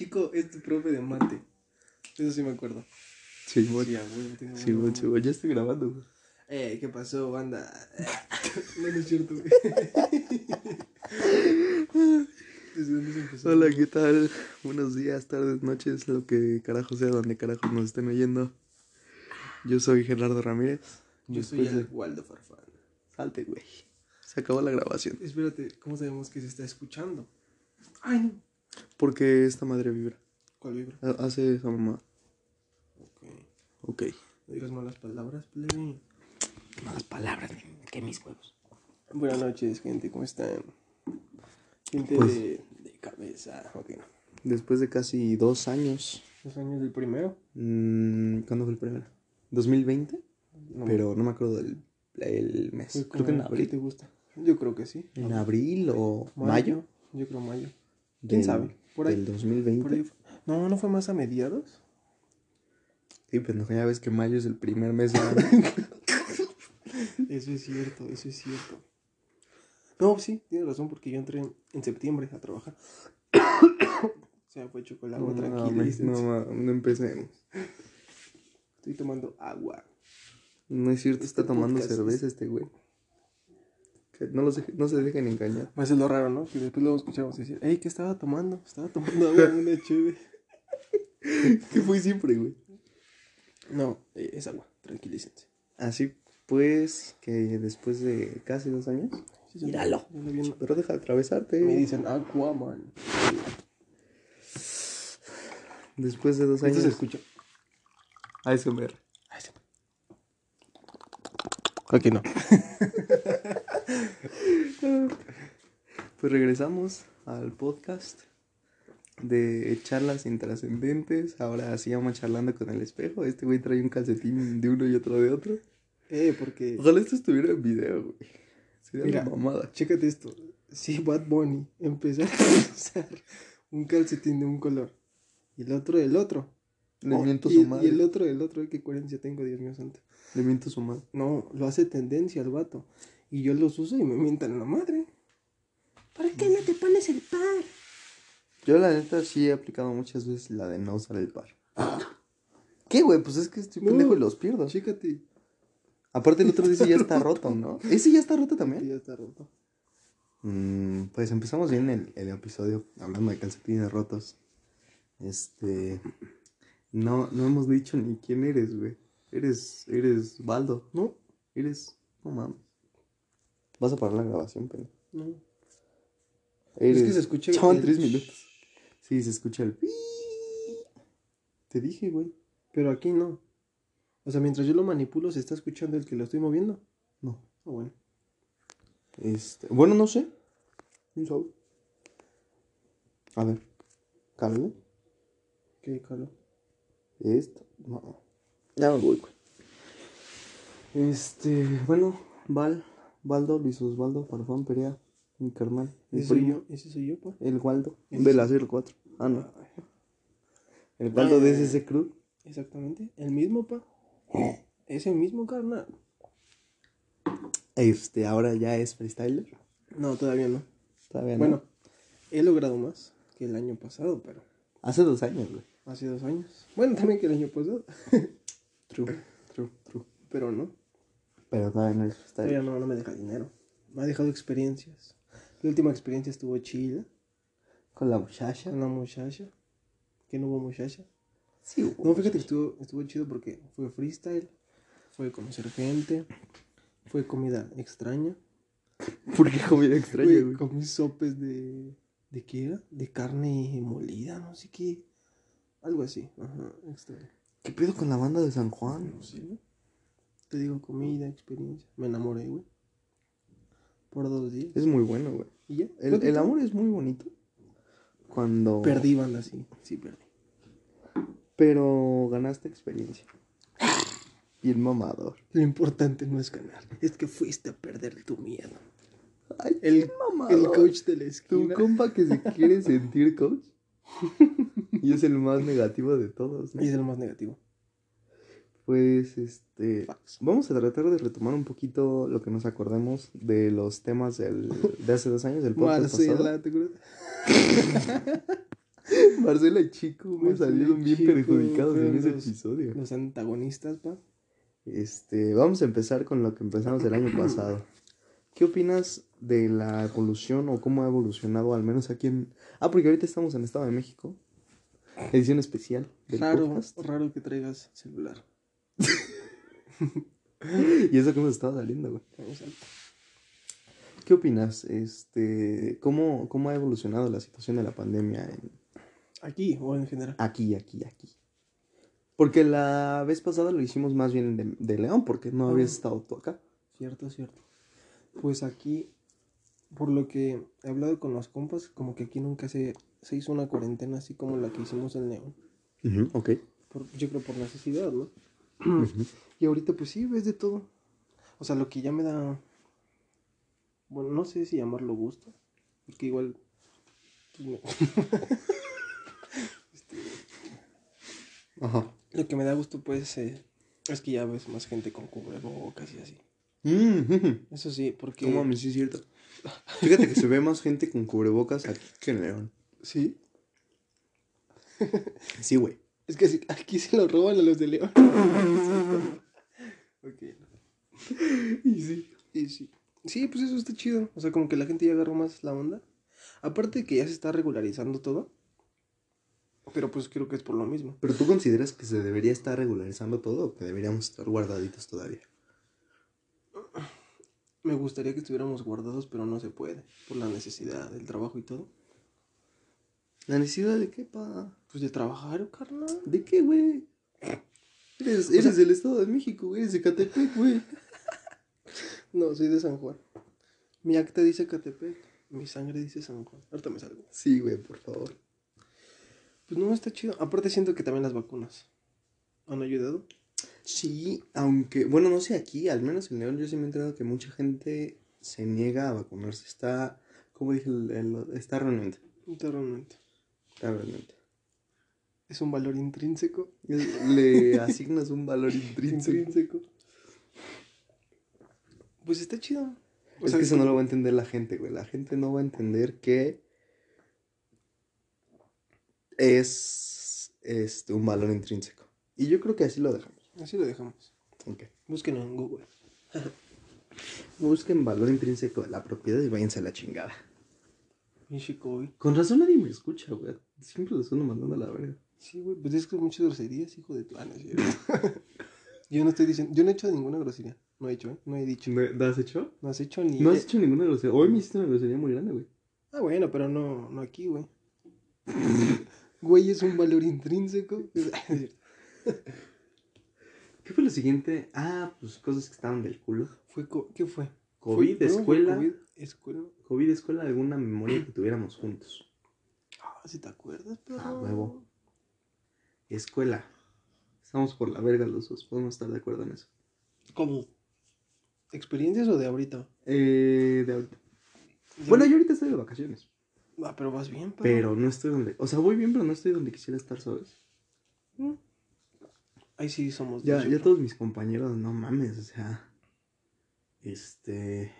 Chico, es tu profe de mate. Eso sí me acuerdo. Sí, güey. Sí, Sí, güey. Ya estoy grabando, güey. Eh, ¿qué pasó, banda? no, no es cierto, güey. ¿Desde dónde se empezó? Hola, ¿qué tal? Buenos días, tardes, noches, lo que carajo sea, donde carajo nos estén oyendo. Yo soy Gerardo Ramírez. Yo soy el de- Waldo Farfán. Salte, güey. Se acabó la grabación. Espérate, ¿cómo sabemos que se está escuchando? Ay, no. Porque esta madre vibra. ¿Cuál vibra? Ha- Hace esa mamá. Ok. Ok. No digas malas palabras, plebe. Más palabras que mis huevos. Buenas noches, gente, ¿cómo están? Gente Pues- de, de cabeza. Ok. Después de casi dos años. ¿Los años del primero? mm, ¿Cuándo fue el primero? ¿2020? No, Pero no me acuerdo del el mes. Creo que en como- ¿Qué abril. te gusta? Yo creo que sí. ¿En abril o mayo? Yo creo mayo. ¿Quién del- sabe? Por ahí. Del 2020. Por ahí fue- No, ¿no fue más a mediados? Sí, pendejo, ya ves que mayo es el primer mes del año. Eso es cierto, eso es cierto. No, sí, tienes razón, porque yo entré en, en septiembre a trabajar. o sea, fue chocolate, No, tranquilo. no, no empecemos. Estoy tomando agua. No es cierto, Este está tomando cerveza este güey. Que no, los deje- no se dejen engañar. Pues es lo raro, ¿no? Que después luego escuchamos decir, hey, ¿qué estaba tomando? Estaba tomando agua, una chévere. ¿Qué fue siempre, güey? No, eh, es agua, tranquilícense. Así pues, que después de casi dos años. Sí, Míralo. Pero deja de atravesarte. Me dicen Aquaman. Después de dos años. Se escucha. ASMR. Aquí no. Pues regresamos al podcast de charlas intrascendentes. Ahora se llama charlando con el espejo. Este güey trae un calcetín de uno y otro de otro. Eh, porque... Ojalá esto estuviera en video, güey. Sería Mira. una mamada. Chécate esto. Si Bad Bunny empezó a usar un calcetín de un color y el otro del otro. Le Oh, miento y, su el- madre. y el otro del otro, qué coherencia tengo, Dios mío santo. Le miento su madre. No, lo hace tendencia el vato. Y yo los uso y me mientan la madre. ¿Para qué no te pones el par? Yo la neta sí he aplicado muchas veces la de no usar el par. ¿Qué, güey? Pues es que estoy No. pendejo y los pierdo. Chécate. Aparte el otro dice ya está roto, ¿no? ¿Ese ya está roto también? ya está roto. Mm, pues empezamos bien el, el episodio hablando de calcetines rotos. Este... No, no hemos dicho ni quién eres, güey. Eres, eres Baldo. No, Eres... No mames. Vas a parar la grabación, pero... no. Eres... Es que se escucha Chavan el tres minutos. Sí, se escucha el... Te dije, güey. Pero aquí no. O sea, mientras yo lo manipulo, ¿se está escuchando el que lo estoy moviendo? No. Ah, bueno. Este... Bueno, no sé. ¿Quién sabe? A ver. Cálale. ¿Qué calor? Esto. No. Ya me voy, güey. Este... Bueno. Val. Baldo, Luis Osvaldo, Farfán, Perea. Mi carnal. Mi ¿Ese soy primo. yo? ¿Ese soy yo, pa? El Waldo. De la 04. Ah, no. El Waldo de ese Crew. Exactamente. El mismo, pa. Ese mismo, carnal. Este, ahora ya es freestyler. No, todavía no. Todavía no. Bueno, he logrado más que el año pasado, pero Hace dos años, güey. hace dos años. Bueno, también que el año pasado. True, true, true. Pero no. Pero no es Todavía freestyler. no, no me deja dinero. Me ha dejado experiencias. La última experiencia estuvo chida. Con la muchacha. Con la muchacha. Que no hubo muchacha. Sí, güey. No, fíjate que estuvo, estuvo chido porque fue freestyle. Fue conocer gente. Fue comida extraña. ¿Por qué comida extraña, güey? comí sopes de. ¿De qué era? De carne molida, no sé qué. Algo así. Ajá, extraño. ¿Qué pedo con la banda de San Juan? No sé, güey. Te digo, comida, experiencia. Me enamoré, güey. Por dos días. Es muy bueno, güey. Y ya. El, el amor es muy bonito. Cuando. Perdí banda, sí. Sí, perdí. Pero ganaste experiencia. Bien mamador. Lo importante no es ganar. Es que fuiste a perder tu miedo. Ay, El, el coach de la Tu compa que se quiere sentir coach. y es el más negativo de todos, ¿no? Y es el más negativo. Pues, este... Facts. Vamos a tratar de retomar un poquito lo que nos acordemos de los temas del, de hace dos años, del podcast. Marcela, ¿te acuerdas? Marcela y Chico me salieron bien Chico perjudicados en ese los- episodio. Los antagonistas, pa. Este, vamos a empezar con lo que empezamos el año pasado. ¿Qué opinas de la evolución o cómo ha evolucionado, al menos aquí en... Ah, porque ahorita estamos en Estado de México. Edición especial del Raro, podcast. raro que traigas celular. Y eso que hemos estado saliendo, güey. ¿Qué opinas? Este, ¿cómo, ¿Cómo ha evolucionado la situación de la pandemia en- Aquí o en general. aquí, aquí, aquí? Porque la vez pasada lo hicimos más bien de, de León, porque no habías Ah. estado tú acá. Cierto, cierto. Pues aquí, por lo que he hablado con los compas, como que aquí nunca se, se hizo una cuarentena así como la que hicimos en León. ok. Por- yo creo por necesidad, ¿no? Ujú. Y ahorita pues sí, ves de todo. O sea, lo que ya me da... Bueno, no sé si llamarlo gusto. Porque igual... pues, me- Ajá. Lo que me da gusto pues eh, es que ya ves más gente con cubrebocas y así. Mm. Eso sí, porque... No mames, sí es cierto. Fíjate que se ve más gente con cubrebocas aquí que en León. Sí. Sí, güey. Es que aquí se lo roban a los de León. ok. Y sí. Y sí. Sí, pues eso está chido. O sea, como que la gente ya agarró más la onda. Aparte de que ya se está regularizando todo. Pero pues creo que es por lo mismo. ¿Pero tú consideras que se debería estar regularizando todo o que deberíamos estar guardaditos todavía? Me gustaría que estuviéramos guardados, pero no se puede. Por la necesidad del trabajo y todo. ¿La necesidad de qué, pa? Pues de trabajar, carnal. ¿De qué, güey? Eres, eres del Estado de México, güey. Eres de Catepec, güey. No, soy de San Juan. Mi acta dice Catepec. Mi sangre dice San Juan. Ahorita me salgo. Sí, güey, por favor. Pues no, está chido. Aparte siento que también las vacunas han ayudado. Sí, aunque, bueno, no sé aquí, al menos en León yo sí me he enterado que mucha gente se niega a vacunarse. Está, como dije, el- el- está realmente. Realmente. Está realmente. Es un valor intrínseco. Le asignas un valor intrínseco. Intrínseco. Pues está chido. O es sea, que eso no lo va a entender la gente, güey. La gente no va a entender que es este, un valor intrínseco. Y yo creo que así lo dejamos. Así lo dejamos. Ok. Búsquenlo en Google. Busquen valor intrínseco de la propiedad y váyanse a la chingada. Pinche COVID. Con razón nadie me escucha, güey. Siempre los ando mandando a la verga. Sí, güey. Pues es que muchas groserías, hijo de tu. No es cierto. yo no estoy diciendo. Yo no he hecho ninguna grosería. No he hecho, ¿eh? No he dicho. ¿No has hecho? No has hecho ni. No has hecho ninguna grosería. Hoy me hiciste una grosería muy grande, güey. Ah, bueno, pero no, no aquí, güey. güey es un valor intrínseco. ¿Qué fue lo siguiente? Ah, pues cosas que estaban del culo. fue ¿Qué fue? COVID, Fue- escuela. COVID, escuela. COVID, escuela, alguna memoria que tuviéramos juntos. Ah, si te acuerdas, pero. Ah, huevo. Escuela. Estamos por la verga los dos. Podemos estar de acuerdo en eso. ¿Cómo? ¿Experiencias o de ahorita? Eh, de ahorita. De Bueno, yo ahorita estoy de vacaciones. Ah, pero vas bien, pero. Pero no estoy donde. O sea, voy bien, pero no estoy donde quisiera estar, ¿sabes? Mm. Ahí sí somos. Ya, ya todos mis compañeros, no mames, o sea. Este.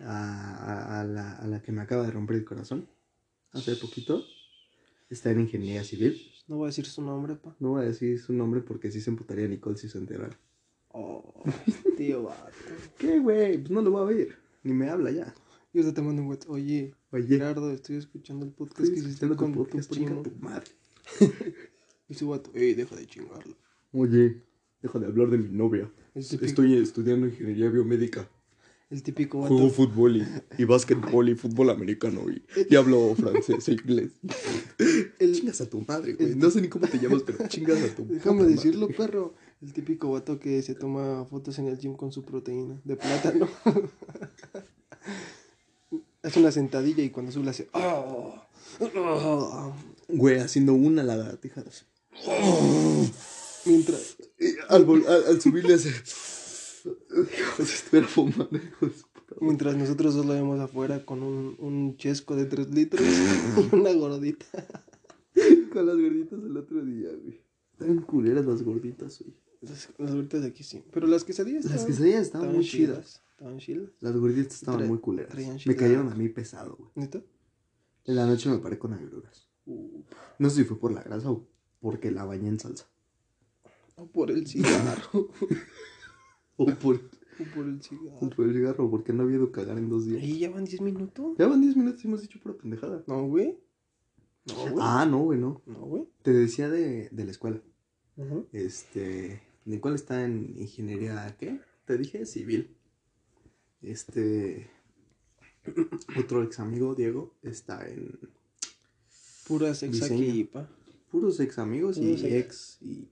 A, a- a la, a la que me acaba de romper el corazón. Hace poquito. Está en ingeniería civil. No voy a decir su nombre, pa. No voy a decir su nombre porque sí se emputaría Nicole si se enterara. Oh, tío, vato. ¿Qué, güey? Pues no lo va a ver. Ni me habla ya. Yo te mando un WhatsApp. Oye, Oye, Gerardo, estoy escuchando el podcast estoy que hiciste con tu podcast, primo. tu madre. Y su vato, ey, deja de chingarlo. Oye, deja de hablar de mi novia. Típico, Estoy estudiando ingeniería biomédica. el típico vato. Juego fútbol y, y básquetbol y fútbol americano y, y hablo francés e inglés. El- Chingas a tu madre, güey. No sé ni cómo te llamas, pero chingas a tu Déjame decirlo, perro. El típico vato que se toma fotos en el gym con su proteína de plátano. hace una sentadilla y cuando sube hace. "Oh, oh", Güey, haciendo una lagartija. Así. Mientras. Y al, al, al subirle hace... Estuviera fumando. Mientras nosotros dos lo vemos afuera con un, un chesco de 3 litros y una gordita. Con las gorditas el otro día, güey. Están culeras las gorditas, güey. Las, las gorditas de aquí sí. Pero las quesadillas Las estaban- quesadillas estaban muy chidas. Estaban chidas. Las gorditas estaban muy culeras. Me cayeron a mí pesado, güey. ¿Neta? En la noche me paré con agruras. No sé si fue por la grasa o porque la bañé en salsa. o por el cigarro. O por, o por el cigarro. o por el cigarro, porque no había ido a cagar en dos días. Ahí ya van 10 minutos. Ya van 10 minutos y hemos dicho pura pendejada. No, güey. No, güey. Ah, no, güey, no. No, güey. Te decía de, de la escuela. Ujú. Este. Nicole está en ingeniería, ¿qué? Te dije civil. Este. Otro ex amigo, Diego, está en Pura sex Diseño. aquí, pa. Puros ex amigos y ex. Y.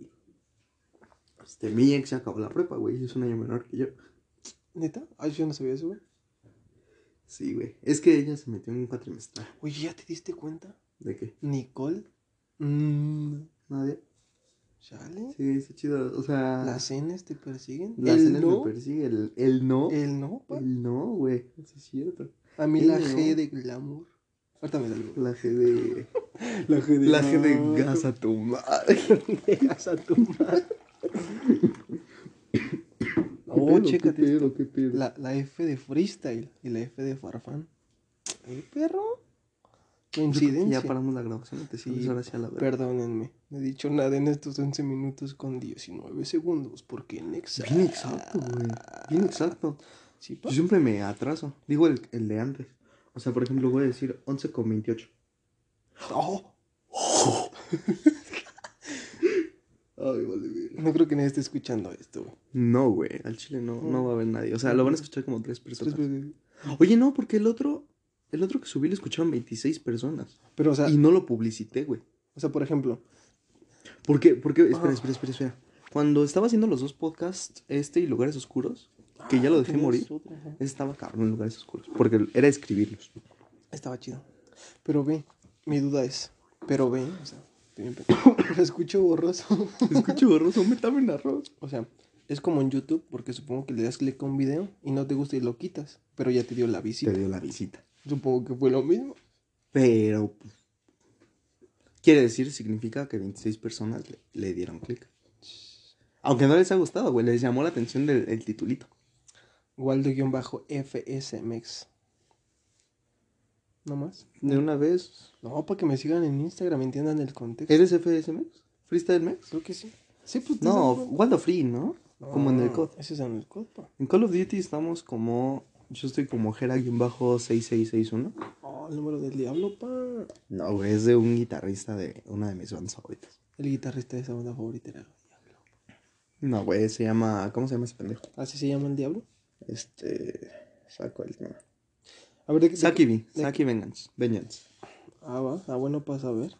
Este, mi ex ya acabó la prepa, güey. Es un año menor que yo. ¿Neta? Ay, yo no sabía eso, güey. Sí, güey. Es que ella se metió en un cuatrimestral. Oye, ¿ya te diste cuenta? ¿De qué? Nicole. Mmm. Nadie. Chale. Sí, está chido. O sea. Las cenas te persiguen. las el cenas no. me persigue. El, el no. El, El no, pa. no, güey. Eso es cierto. A mí el la no. G de glamour. Algo. La G de. La G La G de gas a tu madre. de gas a tu madre. Oh, chécate. ¿Qué pedo? ¿Qué pedo? La, la F de freestyle y la F de farfán. ¿Eh, perro? Coincidencia. Ya paramos la grabación. Te Sí, ahora la verga. Perdónenme, no he dicho nada en estos 11 minutos con 19 segundos, porque en exacto. Bien exacto, güey. Bien exacto. ¿Sí? Yo siempre me atraso. Digo el, el de antes. O sea, por ejemplo, voy a decir 11 con 28. Oh, Ay, vale, bien. no creo que nadie esté escuchando esto, güey. No, güey. Al chile no, no va a haber nadie. O sea, lo van a escuchar como tres personas. Pero, Oye, no, porque el otro. El otro que subí lo escucharon 26 personas. o sea, Y no lo publicité, güey. o sea, por ejemplo, ¿Por qué? Porque, espera, Ah. espera, espera, espera. Cuando estaba haciendo los dos podcasts, este y Lugares Oscuros, que ya lo dejé morir, ese estaba cabrón en Lugares Oscuros. Porque era escribirlos. estaba chido. Pero ve, mi duda es, pero ve, o sea, estoy bien pendejo. Lo escucho borroso. Escucho borroso, métame en arroz. O sea, es como en YouTube, porque supongo que le das clic a un video y no te gusta y lo quitas, pero ya te dio la visita. Te dio la visita. Supongo que fue lo mismo. Pero. pues, Quiere decir, significa que 26 personas le, le dieron clic. Aunque no les ha gustado, güey. Les llamó la atención del el titulito. Waldo-FSMX. ¿No más? De una vez. No, para que me sigan en Instagram, entiendan el contexto. ¿Eres FSMX? ¿Freestyle Max? Creo que sí. Sí, pues. No, ¿te das Waldo Free, ¿no? Como en el COD. Ese es en el COD, pa. En Call of Duty estamos como. Yo estoy como Jera-6661. Oh, el número del diablo, pa. No, güey, es de un guitarrista de una de mis bandas favoritas. El guitarrista de esa banda favorita era el diablo. No, güey, se llama. ¿Cómo se llama ese pendejo? ¿Así se llama el diablo? Este. Saco el tema. A ver, ¿de qué? de Saki V. Saki Vengeance. Vengeance. Ah, va. Ah, bueno, para saber.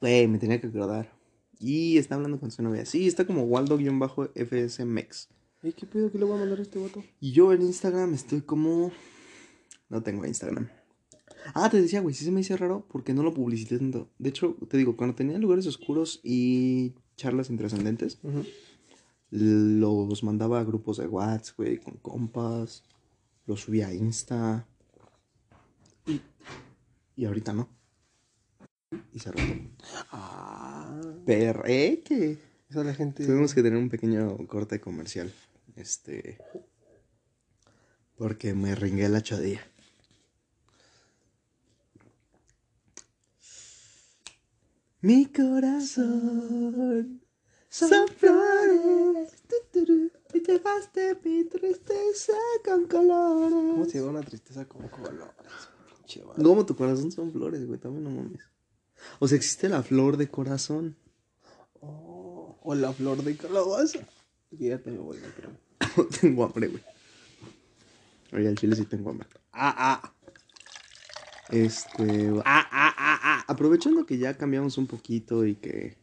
Güey, me tenía que acordar. Y está hablando con su novia. Sí, está como Waldo-FSMX. ¿Y qué pedo que le voy a mandar a este vato? Y yo en Instagram estoy como. No tengo Instagram. Ah, te decía, güey, sí se me dice raro porque no lo publicité tanto. De hecho, te digo, cuando tenía lugares oscuros y charlas intrascendentes, Ujú. Los mandaba a grupos de WhatsApp, güey, con compas. Los subía a Insta. Y, y ahorita no. Y se roto. Ah. Perreque. Esa la gente. Tuvimos que tener un pequeño corte comercial. Este. Porque me ringué la chodilla. Mi corazón son flores. Y llevaste mi tristeza con colores. ¿Cómo se llama una tristeza con colores? Vato. ¿Cómo tu corazón son flores, güey? También no mames. O sea, existe la flor de corazón. Oh, o la flor de calabaza. Fíjate, me voy, pero. tengo hambre, güey. Oye, al chile sí tengo hambre. Ah, ah. Este. Ah, ah, ah, ah. Aprovechando que ya cambiamos un poquito y que.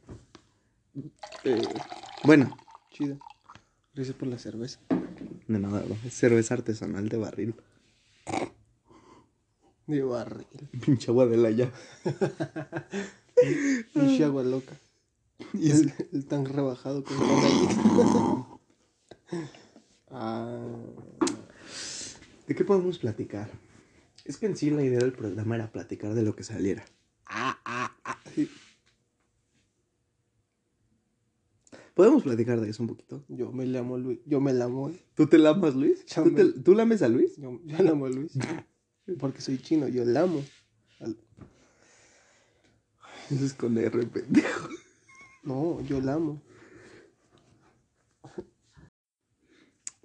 Eh, bueno, Chido. Gracias por la cerveza. de nada, bro. Es cerveza artesanal de barril. De barril. Pinche agua de la ya. Pinche agua loca. Y El, el tan rebajado con ah. ¿De qué podemos platicar? Es que en sí la idea del programa era platicar de lo que saliera. Ah. Sí. ¿Podemos platicar de eso un poquito? Yo me llamo Luis. Yo me llamo. ¿Tú te lamas, Luis? ¿Tú, me- te- ¿Tú lames a Luis? Yo, yo la amo a Luis. Porque soy chino, yo la amo. Al- Eso es con R, pendejo. No, yo la amo.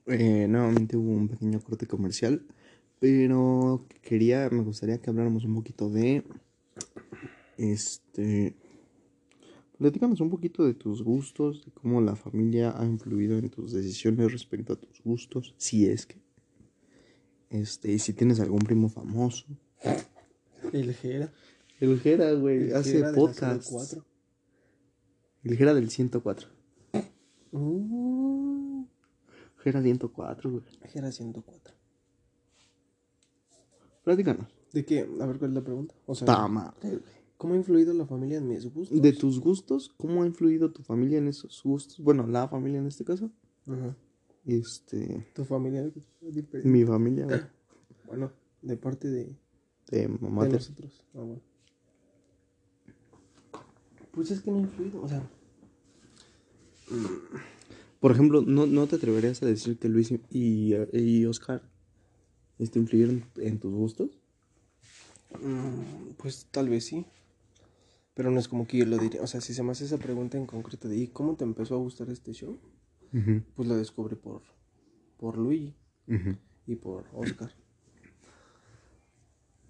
Eh, nuevamente hubo un pequeño corte comercial, pero quería, me gustaría que habláramos un poquito de, este, platícanos un poquito de tus gustos, de cómo la familia ha influido en tus decisiones respecto a tus gustos, si es que, este, y si tienes algún primo famoso. El Jera. El Jera, güey, hace podcast. 04. El Jera del 104. Uh, Jera 104, güey. Jera 104. Platícanos. ¿De qué? A ver, ¿cuál es la pregunta? O sea, Ta madre, güey. ¿Cómo ha influido la familia en mis gustos? De tus gustos, ¿cómo ha influido tu familia en esos gustos? Bueno, la familia en este caso. Ajá. Este, ¿Tu familia diferente? mi familia, güey, Bueno, de parte de, de mamá. de nosotros. Ah, bueno. Pues es que no ha influido, o sea, Por ejemplo, ¿no, ¿no te atreverías a decir que Luis y, y, y Oscar este, influyeron en tus gustos? mm, pues tal vez sí. Pero no es como que yo lo diría. O sea, si se me hace esa pregunta en concreto de ¿y cómo te empezó a gustar este show? Pues lo descubrí por, por Luigi y por Oscar.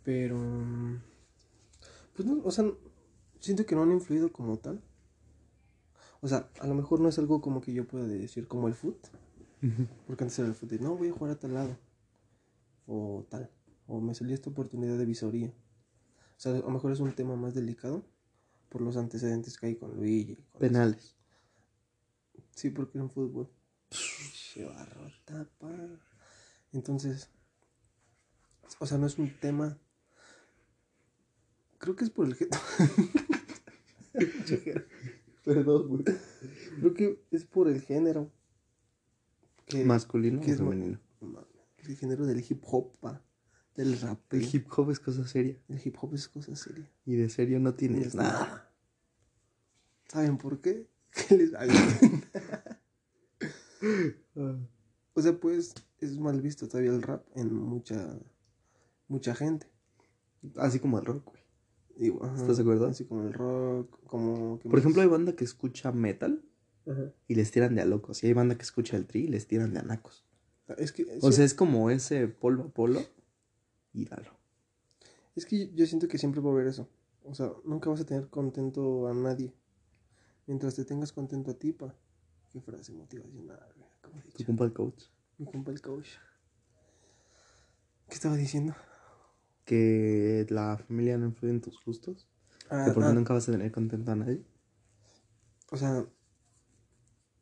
Pero, pues no, o sea, siento que no han influido como tal. O sea, a lo mejor no es algo como que yo pueda decir como el foot. Porque antes era el foot de, no, voy a jugar a tal lado. O tal. O me salió esta oportunidad de visoría. O sea, a lo mejor es un tema más delicado por los antecedentes que hay con Luigi. con Penales. Sí, porque en fútbol. Che, barrota, pa. Entonces, o sea, no es un tema. Creo que es por el género. Perdón, güey. Creo que es por el género. Que, ¿Masculino que o es femenino? el género del hip hop, pa. Del rap. El hip hop es cosa seria. El hip hop es cosa seria. Y de serio no tienes Es nada. ¿Saben por qué? ¿Qué les hago? O sea, pues es mal visto todavía el rap en mucha mucha gente. Así como el rock, güey. Digo, ajá, ¿Estás de acuerdo? Así como el rock, como... ¿qué Por más? ejemplo, hay banda que escucha metal Ajá. y les tiran de a locos. Y hay banda que escucha el tri y les tiran de a nacos. Es que, O sí, sea, es como ese polvo a polo y dalo. es que yo siento que siempre va a haber eso. O sea, nunca vas a tener contento a nadie. Mientras te tengas contento a ti, pa. Qué frase motivacional, como he Tu compa el coach. Mi compa el coach. ¿Qué estaba diciendo? Que la familia no influye en tus gustos. Ah, que porque ah, nunca vas a tener contento a nadie. O sea,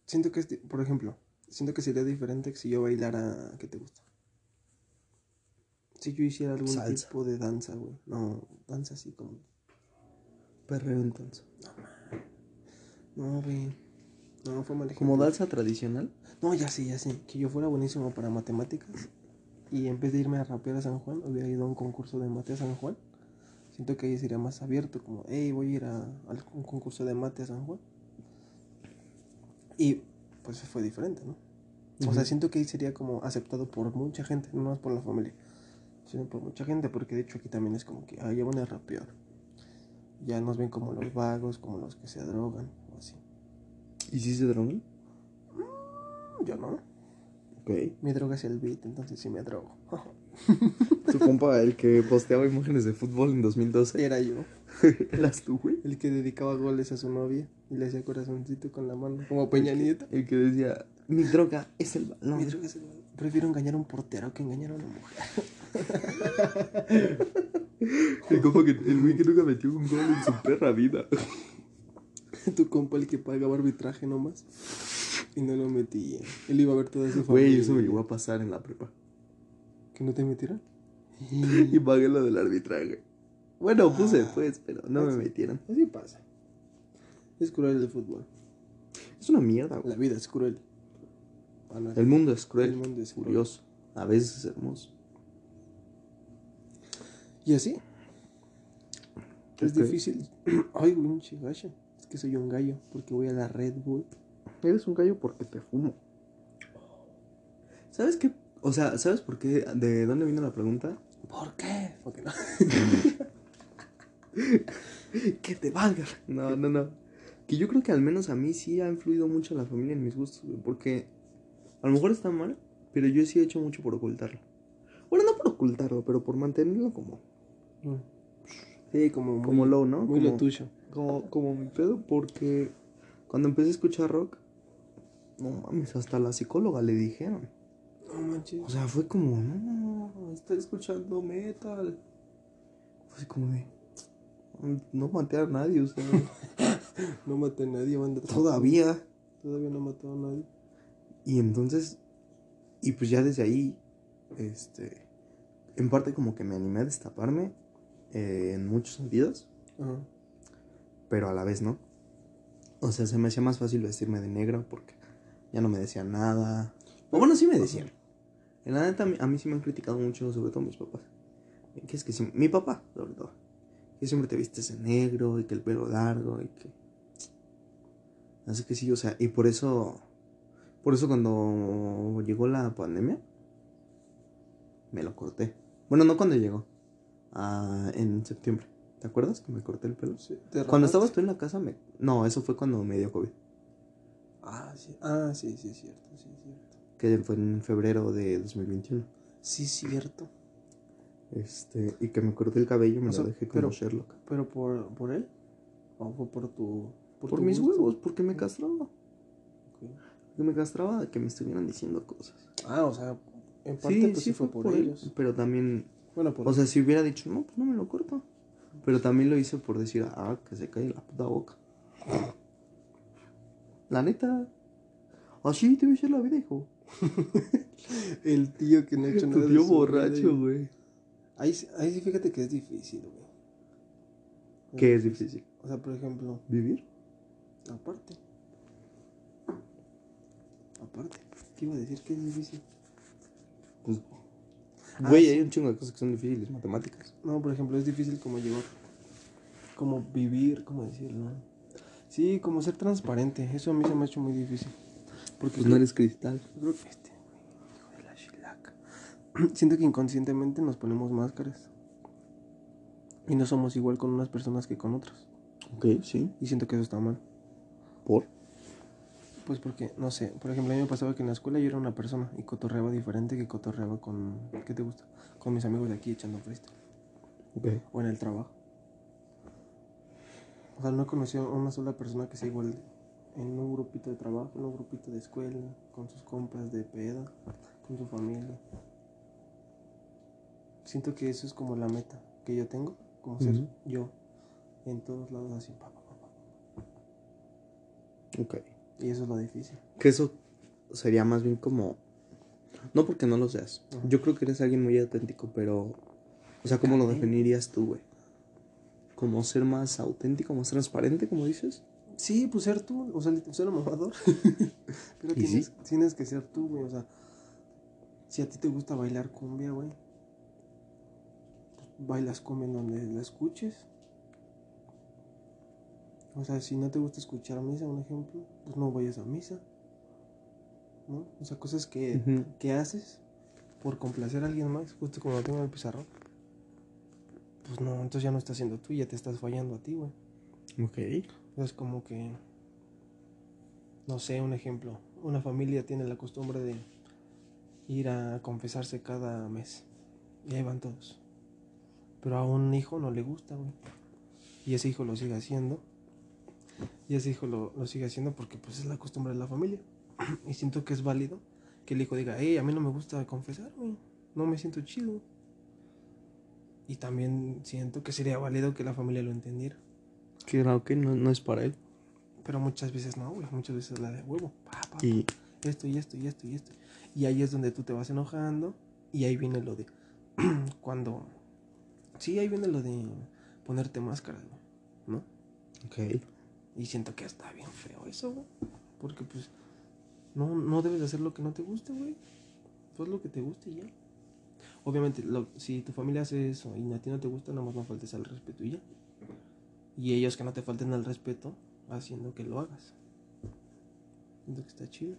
siento que, es di- por ejemplo, siento que sería diferente que si yo bailara, ¿qué te gusta? Si yo hiciera algún Salsa. tipo de danza, güey. No, danza así como... Perreo entonces. No, güey. No, fue mal Como ejemplo. danza tradicional. No, ya sé, ya sé. Que yo fuera buenísimo para matemáticas. Y en vez de irme a rapear a San Juan, hubiera ido a un concurso de mate a San Juan. Siento que ahí sería más abierto, como, hey, voy a ir a, a un concurso de mate a San Juan. Y pues fue diferente, ¿no? O sea, siento que ahí sería como aceptado por mucha gente, no más por la familia, sino por mucha gente, porque de hecho aquí también es como que, ah, ya van a rapear. Ya nos ven como los vagos, como los que se drogan, o así. ¿Y si se drogan? Yo no. Ok. Mi droga es el beat, entonces sí me drogo. Tu compa, el que posteaba imágenes de fútbol en 2012. Era yo, ¿Eras tú, güey? el que dedicaba goles a su novia y le hacía corazoncito con la mano, como Peña Nieto. El que decía, mi droga es el balón. Mi droga es el Prefiero engañar a un portero que engañar a una mujer. El compa que, el güey que nunca metió un gol en su perra vida. tu compa el que pagaba arbitraje nomás. Y no lo metía. Él iba a ver toda su familia. Güey, eso me llegó a pasar en la prepa. ¿Que no te metieron? Y pagué lo del arbitraje. Bueno, puse pues, pero no me metieron. Así pasa. Es cruel el fútbol. Es una mierda, güey. La vida es cruel. Ah, El mundo es cruel, El mundo es cruel. curioso, a veces hermoso. Y así. Es difícil. Ay, winche, gacha. Es que soy un gallo porque voy a la Red Bull. Eres un gallo porque te fumo. ¿Sabes qué? O sea, ¿sabes por qué? ¿De dónde vino la pregunta? ¿Por qué? Porque no. que te valga. No, no, no. Que yo creo que al menos a mí sí ha influido mucho la familia en mis gustos. Porque a lo mejor está mal, pero yo sí he hecho mucho por ocultarlo. Bueno, no por ocultarlo, pero por mantenerlo como. Sí, como muy, Como low, ¿no? muy como, lo tuyo. Como, como mi pedo, porque cuando empecé a escuchar rock, no mames, hasta la psicóloga le dijeron. No manches. O sea, fue como, no, está escuchando metal. Fue así como de, no maté a nadie, sea, No maté a nadie, banda. todavía. Todavía no mató a nadie. Y entonces, y pues ya desde ahí, este, en parte como que me animé a destaparme eh, en muchos sentidos, Ajá. pero a la vez no. O sea, se me hacía más fácil vestirme de negro porque ya no me decían nada. O bueno, sí me decían. En la neta, a mí, a mí sí me han criticado mucho, sobre todo mis papás. Que es que sí- mi papá, sobre todo. Que siempre te vistes de negro y que el pelo largo y que... Así que sí, o sea, y por eso... Por eso cuando llegó la pandemia, me lo corté. Bueno, no cuando llegó. ah, en septiembre. ¿Te acuerdas que me corté el pelo? Sí, ¿te Cuando estabas tú en la casa, me... No, eso fue cuando me dio COVID. Ah, sí. Ah, sí, sí, es cierto. Sí, es cierto. Que fue en febrero de 2021. Sí, es cierto. Este, y que me corté el cabello me O sea, lo dejé como pero- Sherlock. ¿Pero por, por él? ¿O fue por tu. Por, tu mis gusto? huevos, porque me castraba. Ok. Me castraba de que me estuvieran diciendo cosas. Ah, o sea, en parte pues sí, fue, por, ellos. Pero también, Bueno, por o sea, si hubiera dicho, no, pues no me lo corto. Pero también lo hice por decir, ah, que se cae la puta boca. La neta. Así te voy a hacer la vida, hijo. el tío que no ha hecho nada. Tu tío borracho, güey. Ahí, sí- ahí sí fíjate que es difícil, güey. ¿Qué es difícil? O sea, por ejemplo, ¿Vivir? aparte. Aparte. ¿Qué iba a decir que es difícil? Pues, Ah, güey, sí. hay un chingo de cosas que son difíciles, matemáticas. No, por ejemplo, es difícil como llevar. Como vivir, ¿cómo decirlo? Sí, como ser transparente. Eso a mí se me ha hecho muy difícil. Porque Pues no eres cristal. Yo creo que este, hijo de la chilaca. Siento que inconscientemente nos ponemos máscaras. Y no somos igual con unas personas que con otras. Ok, sí. Y siento que eso está mal. ¿Por? Pues porque, no sé, por ejemplo, a mí me pasaba que en la escuela yo era una persona y cotorreaba diferente que cotorreaba con. ¿Qué te gusta? Con mis amigos de aquí echando freestyle. Ok. O en el trabajo. O sea, no he conocido a una sola persona que sea igual en un grupito de trabajo, en un grupito de escuela, con sus compas de peda, con su familia. Siento que eso es como la meta que yo tengo, como ser yo en todos lados así, pa, pa, pa, pa. Ok. Y eso es lo difícil. Que eso sería más bien como. No porque no lo seas. Ajá. Yo creo que eres alguien muy auténtico, pero. O sea, ¿cómo lo definirías tú, güey? ¿Como ser más auténtico, más transparente, como dices? Sí, pues ser tú, o sea, ser mamador. Pero ¿Y tienes, sí? tienes que ser tú, güey. O sea, si a ti te gusta bailar cumbia, güey, pues bailas cumbia en donde la escuches. O sea, si no te gusta escuchar misa, un ejemplo, pues no vayas a misa. ¿No? O sea, cosas que, que haces por complacer a alguien más, justo como lo tengo en el pizarrón. Pues no, entonces ya no estás siendo tú, ya te estás fallando a ti, güey. Ok. Es como que, no sé, un ejemplo. Una familia tiene la costumbre de ir a confesarse cada mes. Y ahí van todos. Pero a un hijo no le gusta, güey. Y ese hijo lo sigue haciendo. Y ese hijo lo, lo sigue haciendo porque pues es la costumbre de la familia. Y siento que es válido que el hijo diga, hey, a mí no me gusta confesar, güey. No me siento chido. Y también siento que sería válido que la familia lo entendiera. Claro que no, no es para él. Pero muchas veces no, güey. Muchas veces la de huevo. Pa, pa, Y. Esto y esto y esto y esto. Y ahí es donde tú te vas enojando. Y ahí viene lo de. cuando. Sí, ahí viene lo de ponerte máscaras, güey. ¿No? Ok. Y siento que está bien feo eso, güey. Porque pues. No, no debes de hacer lo que no te guste, güey. Haz lo que te guste y ya. Obviamente, lo- si tu familia hace eso y a ti no te gusta, nada más no faltes al respeto y ya. Y ellos que no te falten al respeto haciendo que lo hagas. Siento que está chido.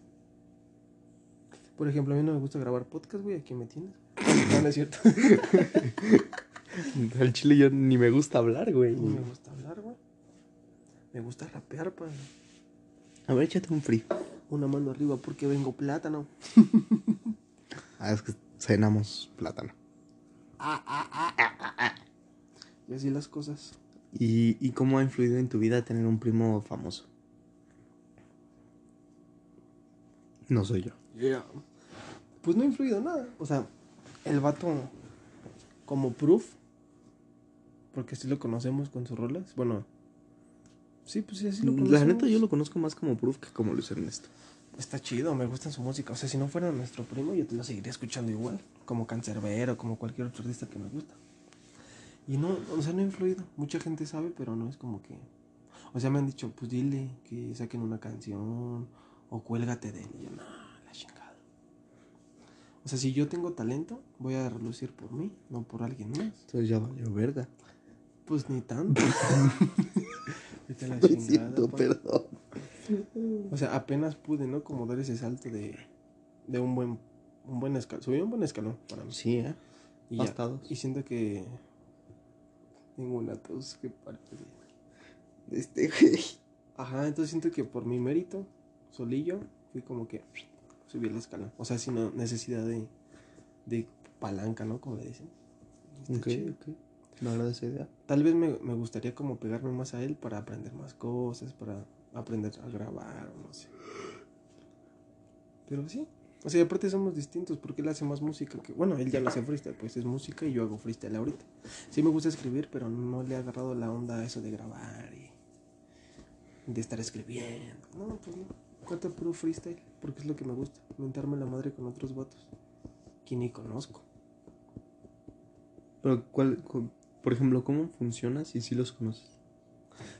Por ejemplo, a mí no me gusta grabar podcast, güey. Aquí me tienes. No, no es cierto. Al chile yo ni me gusta hablar, güey. No me gusta hablar, güey. Me gusta rapear, pa. A ver, échate un free. Una mano arriba porque vengo plátano. Ah, es que cenamos plátano. Y así las cosas. ¿Y, ¿Y cómo ha influido en tu vida tener un primo famoso? No soy yo. Pues no ha influido nada. O sea, el vato como proof. Porque sí lo conocemos con sus rolas. Bueno. Sí, pues sí, así lo conocemos. La neta yo lo conozco más como proof que como Luis Ernesto. Está chido, me gusta su música. O sea, si no fuera nuestro primo, yo te lo seguiría escuchando igual. Como Cancerbero, como cualquier otro artista que me gusta. Y no, o sea, no ha influido. Mucha gente sabe, pero no es como que. O sea, me han dicho, pues dile que saquen una canción. O cuélgate de él. Y yo, no, la chingada. O sea, si yo tengo talento, voy a relucir por mí, no por alguien más. Entonces ya valió verga. Pues ni tanto. Vete la chingada, siento, pa. perdón. O sea, apenas pude, ¿no? Como dar ese salto de, de un buen un buen escalón. Subí un buen escalón para mí. Sí, ¿eh? Y, ya. bastados. y siento que tengo una tos que parece. Este, güey. Ajá, entonces siento que por mi mérito, solillo, fui como que subí el escalón. O sea, sin necesidad de, de palanca, ¿no? Como le dicen. Está Ok, chido. ok. Me agrada esa idea. Tal vez me, me gustaría como pegarme más a él para aprender más cosas, para aprender a grabar o no sé. Pero sí. O sea, aparte somos distintos porque él hace más música que... Bueno, él ya no hace freestyle, pues es música y yo hago freestyle ahorita. Sí me gusta escribir, pero no le he agarrado la onda a eso de grabar y de estar escribiendo. No, pues no. Cuenta puro freestyle, porque es lo que me gusta. Mentarme la madre con otros vatos que ni conozco. Pero, ¿cuál, cu- por ejemplo, cómo funciona si sí los conoces?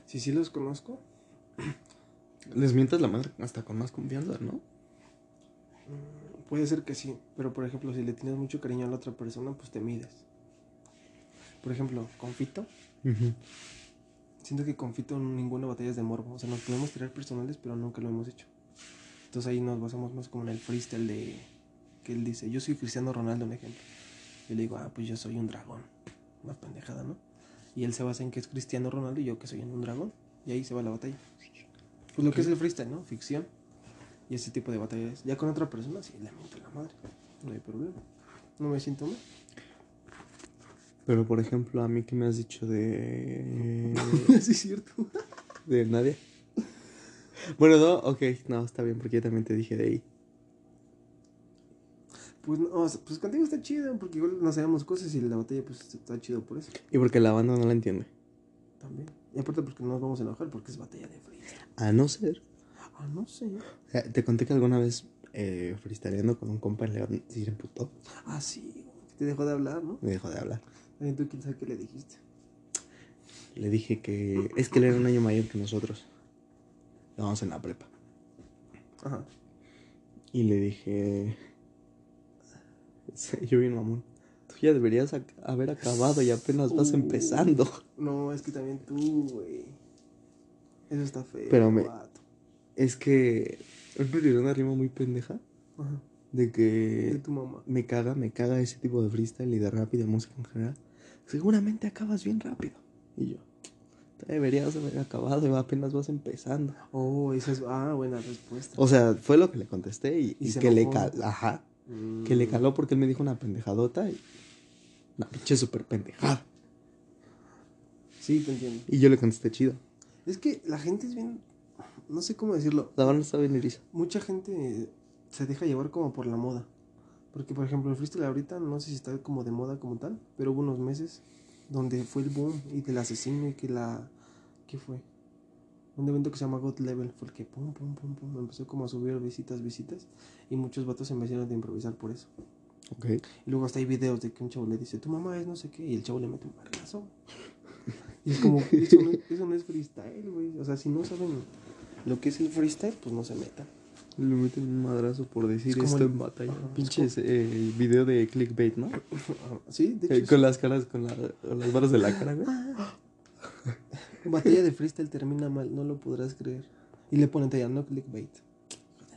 Si sí los conozco, Les mientas la madre hasta con más confianza, ¿no? Mm, Puede ser que sí, pero por ejemplo, si le tienes mucho cariño a la otra persona, pues te mides. Por ejemplo, con Fito, siento que con Fito ninguna batalla es de morbo. O sea, nos podemos tirar personales, pero nunca lo hemos hecho. Entonces ahí nos basamos más como en el freestyle de que él dice, yo soy Cristiano Ronaldo, un ejemplo. Yo le digo, ah, pues yo soy un dragón. Una pendejada, ¿no? Y él se basa en que es Cristiano Ronaldo y yo que soy un dragón. Y ahí se va la batalla. Pues lo que es el freestyle, ¿no? Ficción. Y ese tipo de batallas. Ya con otra persona, sí, le miento la madre. No hay problema. No me siento mal. Pero, por ejemplo, a mí que me has dicho de... sí, es cierto. de nadie. Bueno, no, ok, no, está bien, porque yo también te dije de ahí. Pues, no, o sea, pues contigo está chido, porque igual no sabemos cosas y la batalla pues está chido por eso. Y porque la banda no la entiende. También. Y aparte porque no nos vamos a enojar porque es batalla de freestyle. A no ser. Ah, no. O sea, te conté que alguna vez eh, freestyleando con un compa en León se emputó. Ah, sí. Te dejó de hablar, ¿no? Me dejó de hablar. Ay, ¿Tú quién sabe qué le dijiste? Le dije que es que él era un año mayor que nosotros. Estábamos en la prepa. Ajá. Y le dije. Yo bien mamón. Tú ya deberías ac- haber acabado y apenas vas Uh. empezando. No, es que también tú, güey. Eso está feo. Pero me- vato. Es que. Tiró una rima muy pendeja. Ajá. De De que. tu mamá. Me caga, me caga ese tipo de freestyle y de rap y de música en general. Seguramente acabas bien rápido. Y yo. "Tú Deberías haber acabado y apenas vas empezando. Oh, esa es. Ah, buena respuesta. O sea, fue lo que le contesté y, Y y se que le enojó. Ajá. Mm. Que le caló porque él me dijo una pendejadota y. Una pinche súper pendejada. Sí, te entiendo. Y yo le contesté chido. Es que la gente es bien. No sé cómo decirlo. La banda está bien eriza. mucha gente se deja llevar como por la moda. Porque, por ejemplo, el freestyle ahorita no sé si está como de moda como tal, pero hubo unos meses donde fue el boom y del asesino y que la. ¿Qué fue? Un evento que se llama God Level fue el que pum, pum, pum, pum, empezó como a subir visitas, visitas y muchos vatos se empezaron a improvisar por eso. Ok. Y luego hasta hay videos de que un chavo le dice, tu mamá es no sé qué, y el chavo le mete un barrazo. Y es como, eso no, eso no es freestyle, güey. O sea, si no saben lo que es el freestyle, pues no se metan. Le meten un madrazo por decir Es como esto el- en batalla. Ajá, es Pinches eh, video de clickbait, ¿no? Sí, de hecho. Eh, sí. con las caras, con, la- con las varas de la cara, güey. Batalla de freestyle termina mal, no lo podrás creer. Y le ponen talla, no clickbait.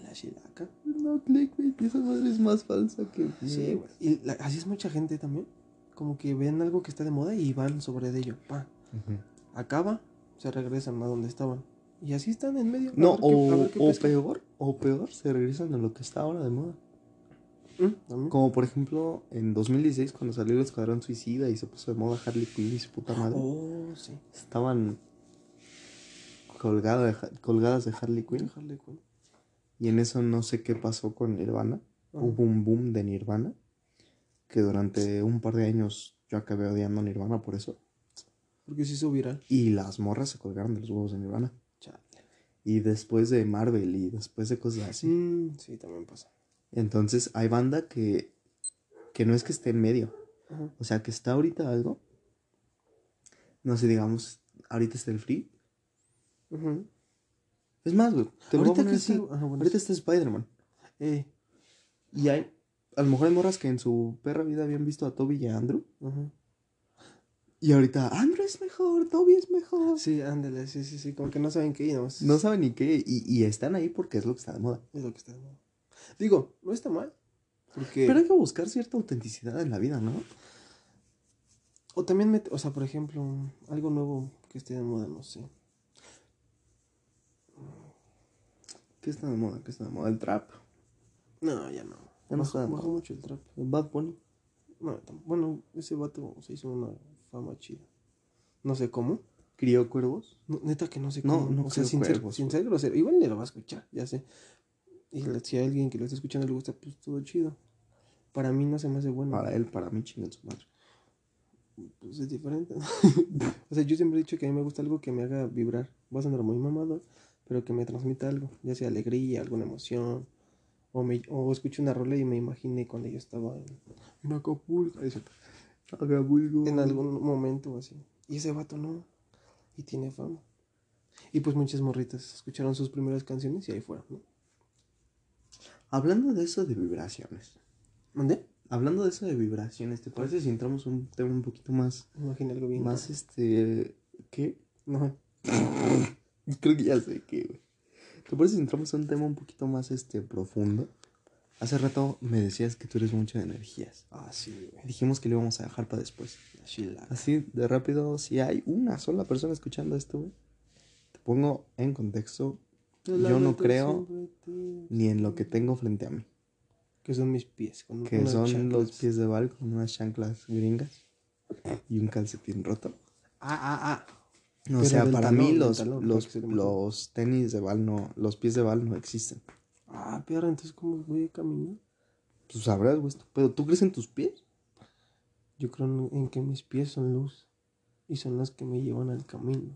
La chilaca. No, clickbait, esa madre es más falsa que. Sí, güey. Y la- así es mucha gente también. como que ven algo que está de moda y van sobre de ello. Pa. Acaba, se regresan a donde estaban. Y así están en medio. No, qué- o, peor, o peor, se regresan a lo que está ahora de moda. También. Como por ejemplo en 2016 cuando salió el Escuadrón Suicida y se puso de moda Harley Quinn y su puta madre. Oh, sí. Estaban colgado de colgadas de Harley Quinn. Harley Quinn. Y en eso no sé qué pasó con Nirvana. Ajá. Hubo un boom de Nirvana. Que durante un par de años yo acabé odiando Nirvana por eso. Porque se hizo viral. Y las morras se colgaron de los huevos de Nirvana. Chale. Y después de Marvel y después de cosas así. Mm, sí, también pasa. Entonces hay banda que, que no es que esté en medio. Ajá. O sea, que está ahorita algo. No sé, digamos, ahorita está el free. Es más, güey. Te Ahorita que así. está- ajá, bueno, Ahorita sí. está Spider-Man. Eh, Y hay. A lo mejor hay morras que en su perra vida habían visto a Toby y a Andrew. ajá. Y ahorita, Andrew es mejor, Toby es mejor. Sí, ándale, sí, sí, sí. Como que no saben qué y no, No saben ni qué. Y, y están ahí porque es lo que está de moda. es lo que está de moda. Digo, no está mal. Porque. Pero hay que buscar cierta autenticidad en la vida, ¿no? O también, met- o sea, por ejemplo, algo nuevo que esté de moda, no sé. ¿Qué está de moda? ¿Qué está de moda? El trap. No, ya no. Ya no está de moda. mucho el trap. El Bad Bunny. No, bueno, ese vato se hizo una fama chida. No sé cómo. Crió cuervos. No, neta que no sé No, cómo. no o sea, sin ser, cuervos, sin ser grosero. Igual ni lo va a escuchar, ya sé. Y si a alguien que lo está escuchando le gusta, pues todo chido. Para mí no se me hace bueno. Para él, para mí, chingan su madre. Pues es diferente. o sea, yo siempre he dicho que a mí me gusta algo que me haga vibrar. Va a sonar muy mamado, pero que me transmita algo. Ya sea alegría, alguna emoción. O, me, o escucho una rola y me imaginé cuando yo estaba en, en Acapulco. es cierto, Acapulco. En algún momento así. Y ese vato no. Y tiene fama. Y pues muchas morritas escucharon sus primeras canciones y ahí fueron, ¿no? Hablando de eso de vibraciones. ¿Mandé? Hablando de eso de vibraciones, ¿te parece si entramos a un tema un poquito más. Me imaginé algo bien. Más este. ¿Qué? No. Creo que ya sé qué, güey. ¿Te parece si entramos a un tema un poquito más este profundo? Hace rato me decías que tú eres mucho de energías. Ah, sí, güey. Dijimos que lo íbamos a dejar para después. Chila. Así de rápido, si hay una sola persona escuchando esto, güey, te pongo en contexto. Yo no creo ni en lo que tengo frente a mí. Que son mis pies. Con Que son los pies de Val con unas chanclas gringas y un calcetín roto. Ah, ah, ah. O Pero sea, para talón, mí los, talón, los, los tenis de Val no, los pies de Val no existen. Ah, perra, entonces, ¿cómo voy a caminar? Tú sabrás, güey, esto- pero ¿tú crees en tus pies? Yo creo en, en que mis pies son luz. Y son las que me llevan al camino.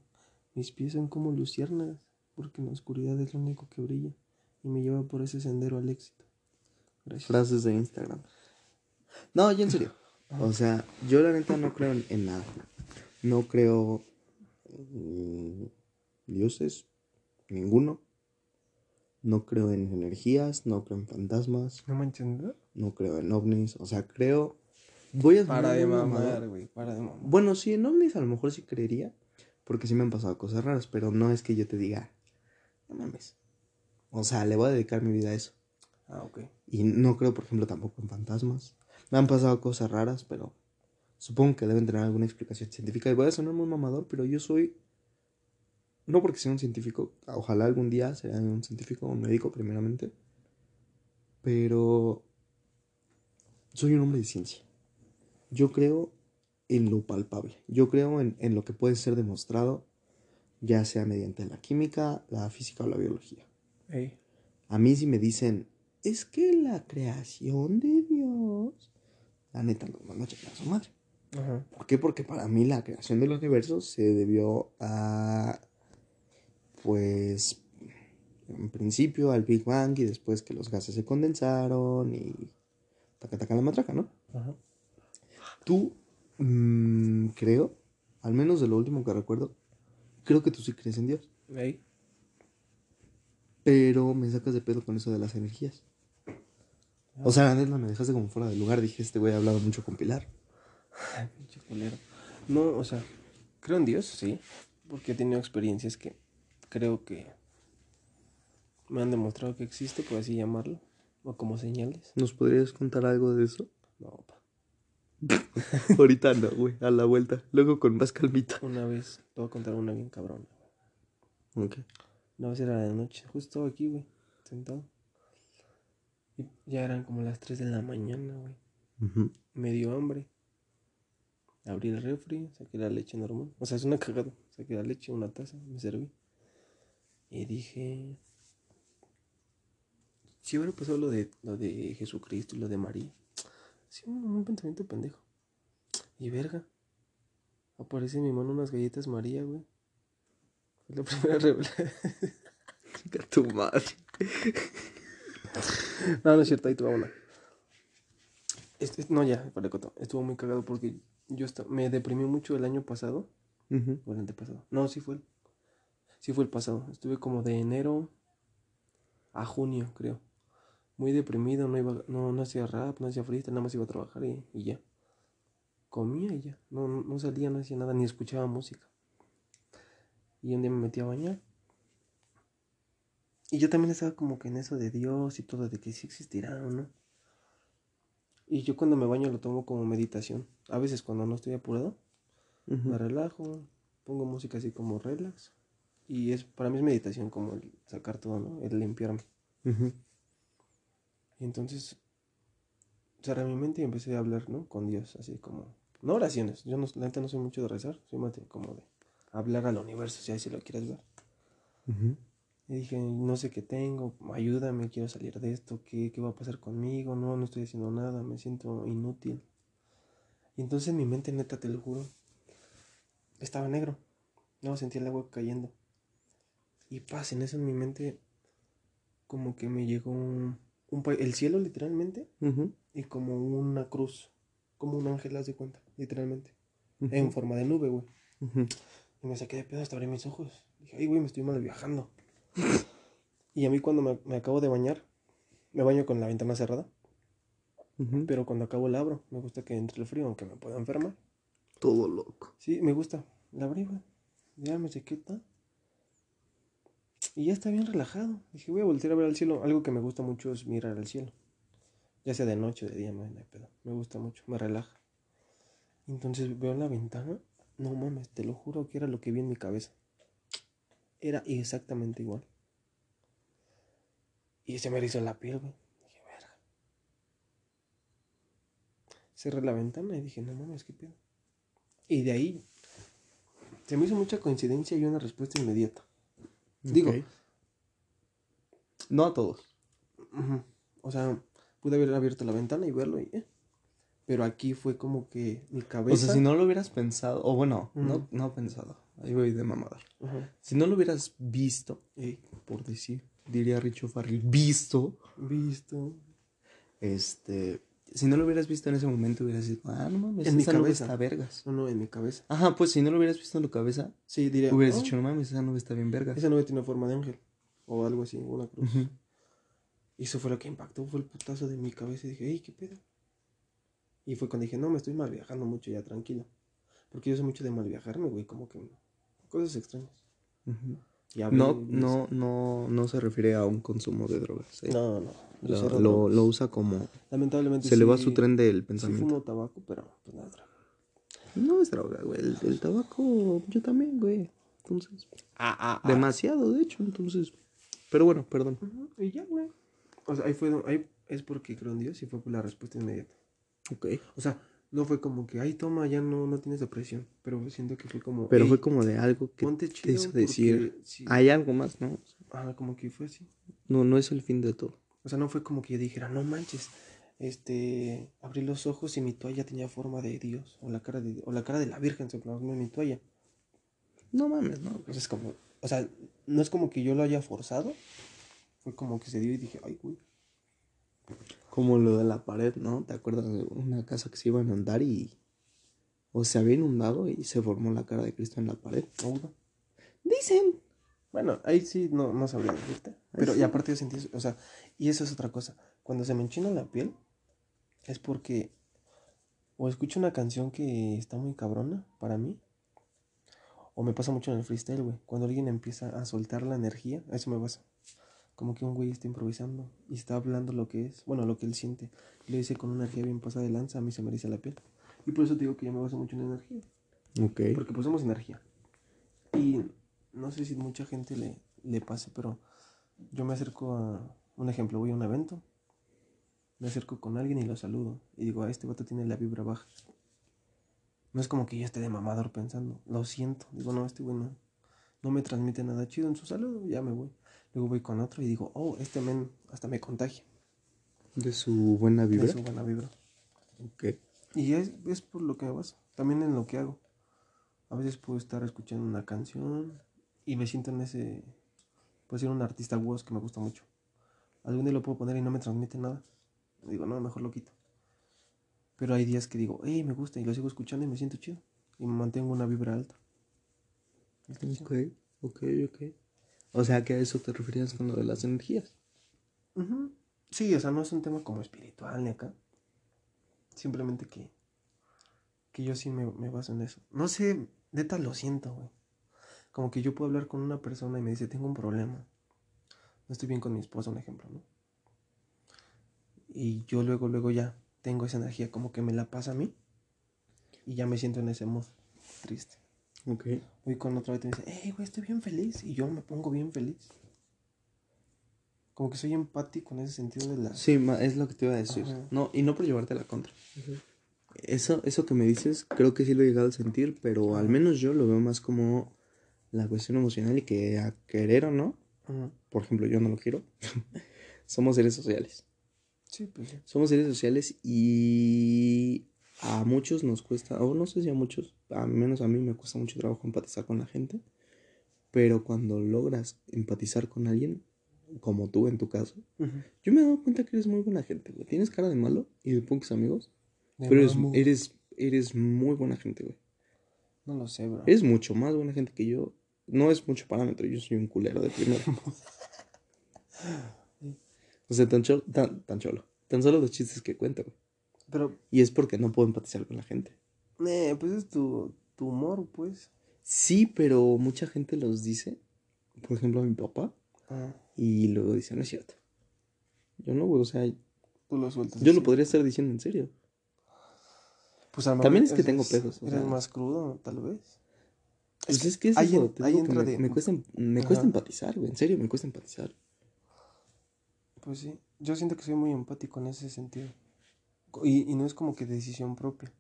Mis pies son como luciernas. Porque en la oscuridad es lo único que brilla. Y me lleva por ese sendero al éxito. Gracias. Frases de Instagram. No, yo en serio. O sea, yo la neta no creo en, en nada. No creo en dioses, ninguno. No creo en energías, no creo en fantasmas, ¿No me entiendes? no creo en ovnis. O sea, creo. Voy a Para de mamar, güey. Para de mamar. Bueno, sí, en ovnis a lo mejor sí creería. Porque sí me han pasado cosas raras, pero no es que yo te diga, no mames. O sea, le voy a dedicar mi vida a eso. Ah, ok. Y no creo, por ejemplo, tampoco en fantasmas. Me han pasado cosas raras, pero supongo que deben tener alguna explicación científica. Y voy a sonar muy mamador, pero yo soy. No porque sea un científico, ojalá algún día sea un científico o un médico, primeramente. Pero. Soy un hombre de ciencia. Yo creo en lo palpable. Yo creo en, en lo que puede ser demostrado, ya sea mediante la química, la física o la biología. A mí si me dicen, es que la creación de Dios, la neta nos manda a su madre. Ajá. ¿Por qué? Porque para mí la creación del universo se debió a, pues, en principio al Big Bang y después que los gases se condensaron y taca taca la matraca, ¿no? Ajá. Tú, mm, creo, al menos de lo último que recuerdo, creo que tú sí crees en Dios. Ey. Pero me sacas de pedo con eso de las energías. O sea, la neta me dejaste como fuera de lugar. Dije, este güey ha hablado mucho con Pilar. Ay, pinche culero. No, o sea, creo en Dios, sí. Porque he tenido experiencias que creo que me han demostrado que existe, por así llamarlo. O como señales. ¿Nos podrías contar algo de eso? No, pa. Ahorita no, güey, a la vuelta. Luego con más calmita. Una vez, te voy a contar una bien cabrona. Ok. Una vez era de noche, justo aquí, güey, sentado. Y ya eran como las 3 de la mañana, güey. Ujú. Me dio hambre. Abrí el refri, saqué la leche normal. O sea, es una cagada. Saqué la leche, una taza, me serví. Y dije. Si hubiera pasado lo de, lo de Jesucristo y lo de María. Sí, un, pensamiento pendejo. Y verga. Aparece en mi mano unas galletas María, güey. Fue la primera revelación. Chica tu madre. No, no es cierto, ahí te va una. Este, no, ya, para coto. Estuvo muy cagado porque yo me deprimí mucho el año pasado. Ujú. O el antepasado. No, sí fue el. Sí fue el pasado. Estuve como de enero a junio, creo. Muy deprimido, no iba, no, no hacía rap, no hacía freestyle, nada más iba a trabajar y, y ya. Comía y ya. No, no, salía, no hacía nada, ni escuchaba música. Y un día me metí a bañar. Y yo también estaba como que en eso de Dios y todo, de que sí existirá o no. Y yo cuando me baño lo tomo como meditación. A veces cuando no estoy apurado, me relajo, pongo música así como relax. Y es para mí es meditación como el sacar todo, ¿no? El limpiarme. Ujú. Y entonces cerré mi mente y empecé a hablar, ¿no? Con Dios, así como... No oraciones, yo no, la neta no soy mucho de rezar, soy más de como de hablar al universo, si así lo quieres ver. Y dije, no sé qué tengo, ayúdame, quiero salir de esto, ¿qué, qué va a pasar conmigo? No, no estoy haciendo nada, me siento inútil. Y entonces mi mente, neta, te lo juro, estaba negro. No, sentía el agua cayendo. Y paz, en eso en mi mente, como que me llegó un, un el cielo literalmente, y como una cruz, como un ángel, haz de cuenta, literalmente, en forma de nube, güey. Y me saqué de pedo hasta abrir mis ojos. Dije, ay, güey, me estoy mal viajando. y a mí cuando me, me acabo de bañar, me baño con la ventana cerrada, pero cuando acabo la abro. Me gusta que entre el frío, aunque me pueda enfermar. Todo loco. Sí, me gusta. La abrí, güey. Ya me sequé tal. Y ya está bien relajado. Dije, voy a voltear a ver al cielo. Algo que me gusta mucho es mirar al cielo. Ya sea de noche o de día, no hay. Me gusta mucho, me relaja. Entonces veo la ventana. No mames, te lo juro que era lo que vi en mi cabeza. Era exactamente igual. Y se me erizó la piel. Dije, verga. Cerré la ventana y dije, no mames, qué pedo. Y de ahí se me hizo mucha coincidencia y una respuesta inmediata. Digo. No a todos. O sea, pude haber abierto la ventana y verlo y eh. Pero aquí fue como que mi O cabeza. sea, si no lo hubieras pensado, o bueno, no, no pensado, ahí voy de mamada. Si no lo hubieras visto, por decir, diría Richo Farrell, visto, visto. este, si no lo hubieras visto en ese momento, hubieras dicho, ah, no mames, En mi esa nube cabeza. está vergas. No, no, en mi cabeza. Ajá, pues si no lo hubieras visto en la cabeza, Sí, diría. hubieras "Oh, dicho, no mames, esa nube está bien vergas. Esa nube tiene forma de ángel. O algo así, una cruz. Y eso fue lo que impactó, fue el putazo de mi cabeza. Y dije, ey, ¿qué pedo? Y fue cuando dije, no, me estoy mal viajando mucho ya, tranquilo. Porque yo soy mucho de mal viajarme, güey, como que cosas extrañas. Y No, no, no, no se refiere a un consumo de drogas. ¿eh? No, no. Lo, lo, usa como... Lamentablemente Se le va sí- su tren del Sí pensamiento. fumo tabaco, pero pues nada. No es droga, güey. El, el tabaco, yo también, güey. Entonces, Ah, ah, demasiado, de hecho, entonces. Pero bueno, perdón. Y ya, güey. O sea, ahí fue, ahí es porque creo en Dios y fue por la respuesta inmediata. Ok. O sea, no fue como que, ay, toma, ya no, no tienes depresión. Pero siento que fue como. Pero "Ey, fue como de algo que ponte te hizo decir, sí". hay algo más, ¿no? Ajá, como que fue así. No, no es el fin de todo. O sea, no fue como que yo dijera, no manches. Este, abrí los ojos y mi toalla tenía forma de Dios. O la cara de, o la cara de la Virgen se plasmó en mi toalla. No mames, no. Pues es como, o sea, no es como que yo lo haya forzado. Fue como que se dio y dije, ay, güey. Como lo de la pared, ¿no? ¿Te acuerdas de una casa que se iba a inundar y... O se había inundado y se formó la cara de Cristo en la pared? Auda. Dicen. Bueno, ahí sí no, no sabría decirte. Pero, sí. y aparte yo sentí eso, o sea, y eso es otra cosa. Cuando se me enchina la piel, es porque o escucho una canción que está muy cabrona para mí, o me pasa mucho en el freestyle, güey. Cuando alguien empieza a soltar la energía, eso me pasa. Como que un güey está improvisando y está hablando lo que es, bueno, lo que él siente. Lo dice con una energía bien pasada de lanza, a mí se me eriza la piel. Y por eso te digo que yo me baso mucho en energía. Ok. Porque pues somos energía. Y no sé si mucha gente le, le pase, pero yo me acerco a un ejemplo, voy a un evento, me acerco con alguien y lo saludo. Y digo, a este vato tiene la vibra baja. No es como que yo esté de mamador pensando, lo siento. Digo, no, este güey no, no me transmite nada chido en su saludo, ya me voy. Luego voy con otro y digo, oh, este men hasta me contagia. De su buena vibra. De su buena vibra. Ok. Y es, es por lo que me baso, también en lo que hago. A veces puedo estar escuchando una canción y me siento en ese... Puede ser un artista voz que me gusta mucho. Algún día lo puedo poner y no me transmite nada. Digo, no, mejor lo quito. Pero hay días que digo, hey, me gusta y lo sigo escuchando y me siento chido. Y me mantengo una vibra alta. Ok, ok, ok. O sea, que a eso te referías con lo de las energías. Ujú. Sí, o sea, no es un tema como espiritual ni acá. Simplemente que, que yo sí me, me baso en eso. No sé, neta lo siento, güey. Como que yo puedo hablar con una persona y me dice, tengo un problema. No estoy bien con mi esposa, un ejemplo, ¿no? Y yo luego, luego ya tengo esa energía como que me la pasa a mí. Y ya me siento en ese mood triste. Ok. Voy con otra vez y me dice, hey, güey, estoy bien feliz. Y yo me pongo bien feliz. Como que soy empático en ese sentido de la... Sí, ma- es lo que te iba a decir. Ajá. No, y no por llevarte la contra. Eso, eso que me dices, creo que sí lo he llegado a sentir, pero al menos yo lo veo más como la cuestión emocional y que a querer o no, por ejemplo, yo no lo quiero, somos seres sociales. Sí, pues sí. Somos seres sociales y a muchos nos cuesta, o no sé si a muchos, a menos a mí me cuesta mucho trabajo empatizar con la gente, pero cuando logras empatizar con alguien, como tú en tu caso, yo me he dado cuenta que eres muy buena gente, güey. Tienes cara de malo y de pocos amigos, De pero eres, eres, eres muy buena gente, güey. No lo sé, bro. Eres mucho más buena gente que yo. No es mucho parámetro, yo soy un culero de primero. o sea, tan, cholo, tan, tan cholo. Tan solo los chistes que cuento, güey. Pero, Y es porque no puedo empatizar con la gente. eh, pues es tu, tu humor, pues. Sí, pero mucha gente los dice. Por ejemplo, a mi papá. Ah, Y luego dice, no es cierto. Yo no, güey. O sea, tú lo sueltas. yo así. lo podría estar diciendo en serio. Pues a También es que tengo pedos, o Eres sea. más crudo, tal vez. Pues es que es ahí eso, en- te ahí digo que me, de- me cuesta, me cuesta empatizar, güey. En serio, me cuesta empatizar. Pues sí. Yo siento que soy muy empático en ese sentido. Y, y no es como que decisión propia.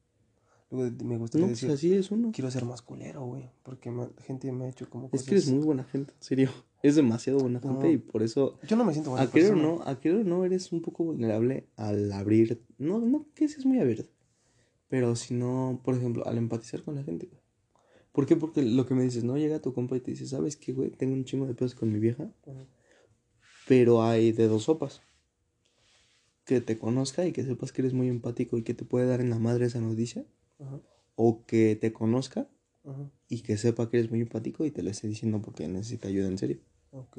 Luego me gustaría No, pues decir, así es uno. quiero ser más culero, güey. Porque ma- gente me ha hecho como Es cosas... que eres muy buena gente, en serio. Es demasiado buena gente y por eso, Yo no me siento buena a querer no, a querer o no, eres un poco vulnerable al abrir. No, no que seas muy abierto. Pero si no, por ejemplo, al empatizar con la gente, güey. ¿Por qué? Porque lo que me dices, no llega tu compa y te dice, ¿sabes qué, güey? Tengo un chingo de pedos con mi vieja, pero hay de dos sopas. Que te conozca y que sepas que eres muy empático y que te puede dar en la madre esa noticia. Ajá, O que te conozca ajá. y que sepa que eres muy empático y te lo esté diciendo porque necesita ayuda en serio. Ok.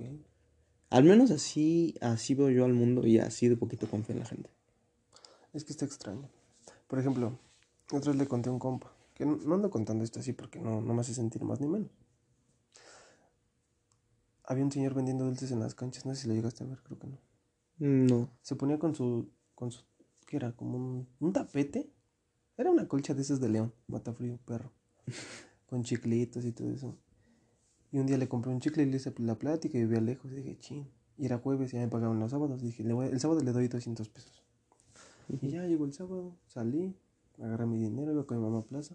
Al menos así, así veo yo al mundo y así de poquito confío en la gente. Es que está extraño. Por ejemplo, otra vez le conté a un compa. Que no, no ando contando esto así porque no, no me hace sentir más ni menos. Había un señor vendiendo dulces en las canchas. No sé si lo llegaste a ver, creo que no. No. Se ponía con su. con su. ¿Qué era? Como un, un tapete. Era una colcha de esas de león. Matafrío, perro. con chiclitos y todo eso. Y un día le compré un chicle y le hice la plática y vivía lejos. Y dije, chin. Y era jueves y ya me pagaban los sábados. Dije, le voy- el sábado le doy 200 pesos. Y ya llegó el sábado, salí, agarré mi dinero, iba con mi mamá a plaza.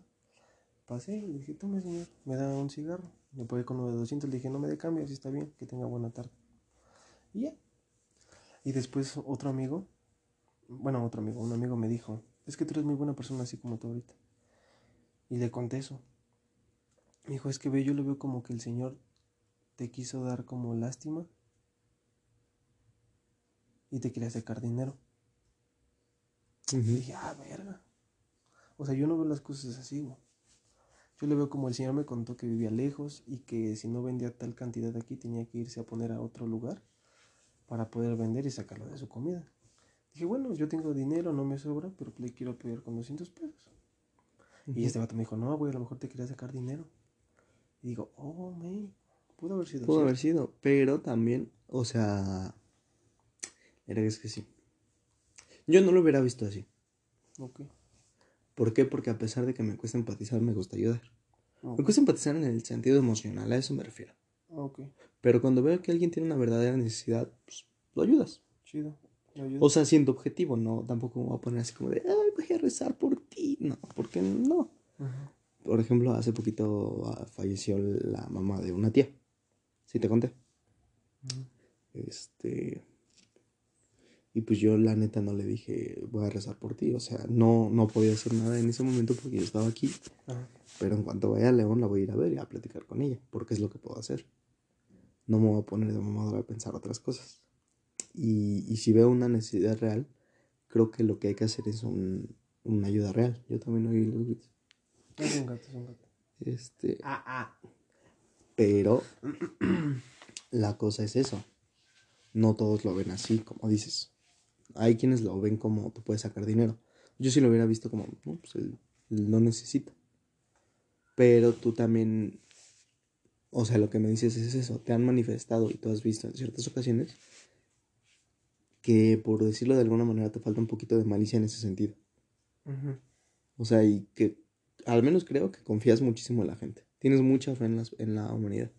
Pasé y le dije, tome señor, me da un cigarro. Me pagué con uno de 200, le dije, no me dé cambio, si está bien, que tenga buena tarde. Y ya. Y después otro amigo, bueno, otro amigo, un amigo me dijo, es que tú eres muy buena persona así como tú ahorita. Y le conté eso. Me dijo, es que ve, yo lo veo como que el señor te quiso dar como lástima y te quería sacar dinero. Y dije, ah, verga. O sea, yo no veo las cosas así, güey. Yo le veo como el señor me contó que vivía lejos y que si no vendía tal cantidad aquí tenía que irse a poner a otro lugar para poder vender y sacarlo de su comida. Dije, bueno, yo tengo dinero, no me sobra, pero le quiero apoyar con 200 pesos. Y este vato me dijo, no, güey, a lo mejor te quería sacar dinero. Y digo, oh, man, pudo haber sido Pudo haber sido, pero también, o sea, era que es que sí. Yo no lo hubiera visto así. Ok. ¿Por qué? Porque a pesar de que me cuesta empatizar, me gusta ayudar. Me cuesta empatizar en el sentido emocional, a eso me refiero. Ah, Ok, Pero cuando veo que alguien tiene una verdadera necesidad, pues lo ayudas. chido. O sea, siendo objetivo, no, tampoco me voy a poner así como de, ay, voy a rezar por ti. No, porque no. Ajá. Por ejemplo, hace poquito ah, falleció la mamá de una tía. Sí, te conté. Este. Y pues yo, la neta, no le dije, voy a rezar por ti. O sea, no, no podía hacer nada en ese momento porque yo estaba aquí. Ajá. Pero en cuanto vaya a León, la voy a ir a ver y a platicar con ella. Porque es lo que puedo hacer. No me voy a poner de mamadora a pensar otras cosas. Y, y si veo una necesidad real, creo que lo que hay que hacer es un, una ayuda real. Yo también oí los gritos. Es un gato, es un gato. Este. Ah, ah. Pero la cosa es eso. No todos lo ven así, como dices. Hay quienes lo ven como tú puedes sacar dinero. Yo sí lo hubiera visto como, no, pues él, él no necesita. Pero tú también, o sea, lo que me dices es eso. Te han manifestado y tú has visto en ciertas ocasiones que, por decirlo de alguna manera, te falta un poquito de malicia en ese sentido. O sea, y que al menos creo que confías muchísimo en la gente. Tienes mucha fe en, las- en la humanidad.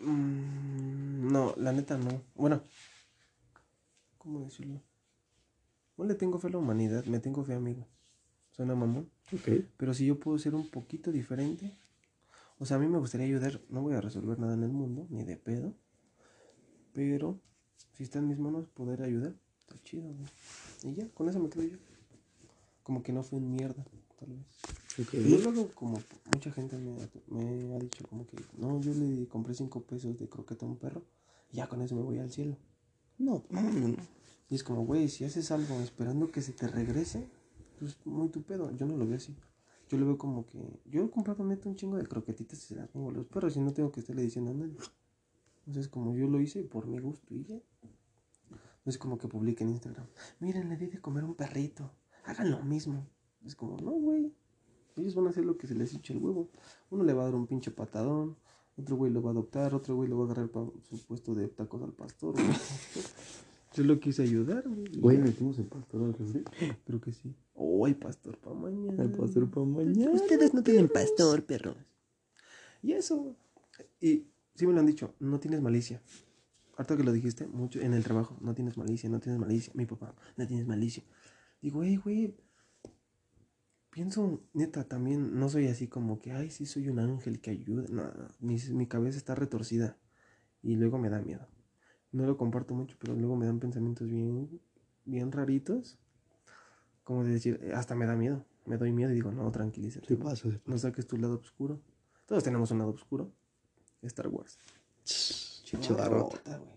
Mm, No, la neta no. Bueno, ¿cómo decirlo? No le tengo fe a la humanidad, me tengo fe a mí. Suena mamón. Ok. Pero si yo puedo ser un poquito diferente, o sea, a mí me gustaría ayudar, no voy a resolver nada en el mundo, ni de pedo, pero si está en mis manos poder ayudar, está chido, güey. Y ya, con eso me quedo yo. Como que no fue un mierda, tal vez. Ok. Y luego, como mucha gente me, me ha dicho, como que, no, yo le compré cinco pesos de croqueta a un perro, y ya con eso me voy al cielo. No. Y es como, güey, si haces algo esperando que se te regrese, pues muy tu pedo. Yo no lo veo así. Yo lo veo como que. Yo neta un chingo de croquetitas y se las pongo a los perros y no tengo que estarle diciendo a nadie. Entonces, como yo lo hice por mi gusto y ya. No es como que publique en Instagram. Miren, le di de comer a un perrito. Hagan lo mismo. Es como, no, güey. Ellos van a hacer lo que se les hinche el huevo. Uno le va a dar un pinche patadón. Otro güey lo va a adoptar. Otro güey lo va a agarrar para su puesto de tacos al pastor. Yo lo quise ayudar, güey. metimos el pastor al refri. Creo que sí. Oh, hay pastor para mañana. El pastor para mañana. Ustedes no tienen pastor, perros. Y eso. Y sí me lo han dicho, no tienes malicia. Harto que lo dijiste, mucho en el trabajo, no tienes malicia, no tienes malicia. Mi papá, no tienes malicia. Digo, hey, güey. Pienso, neta, también no soy así como que, ay, sí, soy un ángel que ayuda. No, mi, mi cabeza está retorcida. Y luego me da miedo. No lo comparto mucho, pero luego me dan pensamientos bien, bien raritos. Como de decir, eh, hasta me da miedo. Me doy miedo y digo, no, tranquilízate. Sí pasa, sí No saques tu lado oscuro. Todos tenemos un lado oscuro. Star Wars. Chivarrota. güey.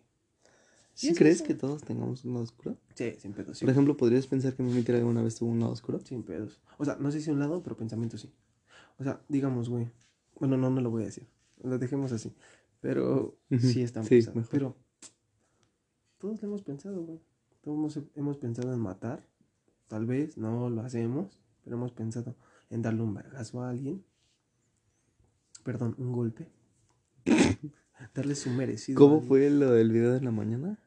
¿Sí es crees eso? que todos tengamos un lado oscuro? Sí, sin pedos. sí. Por ejemplo, ¿podrías pensar que mi tía alguna vez tuvo un lado oscuro? Sin pedos. O sea, no sé si un lado, pero pensamiento sí. O sea, digamos, güey. Bueno, no, no lo voy a decir. Lo dejemos así. Pero sí están sí, mejor. Pero todos lo hemos pensado, güey. Todos hemos, hemos pensado en matar. Tal vez no lo hacemos, pero hemos pensado en darle un vergazo a alguien. Perdón, un golpe. darle su merecido. ¿Cómo fue lo del video de la mañana?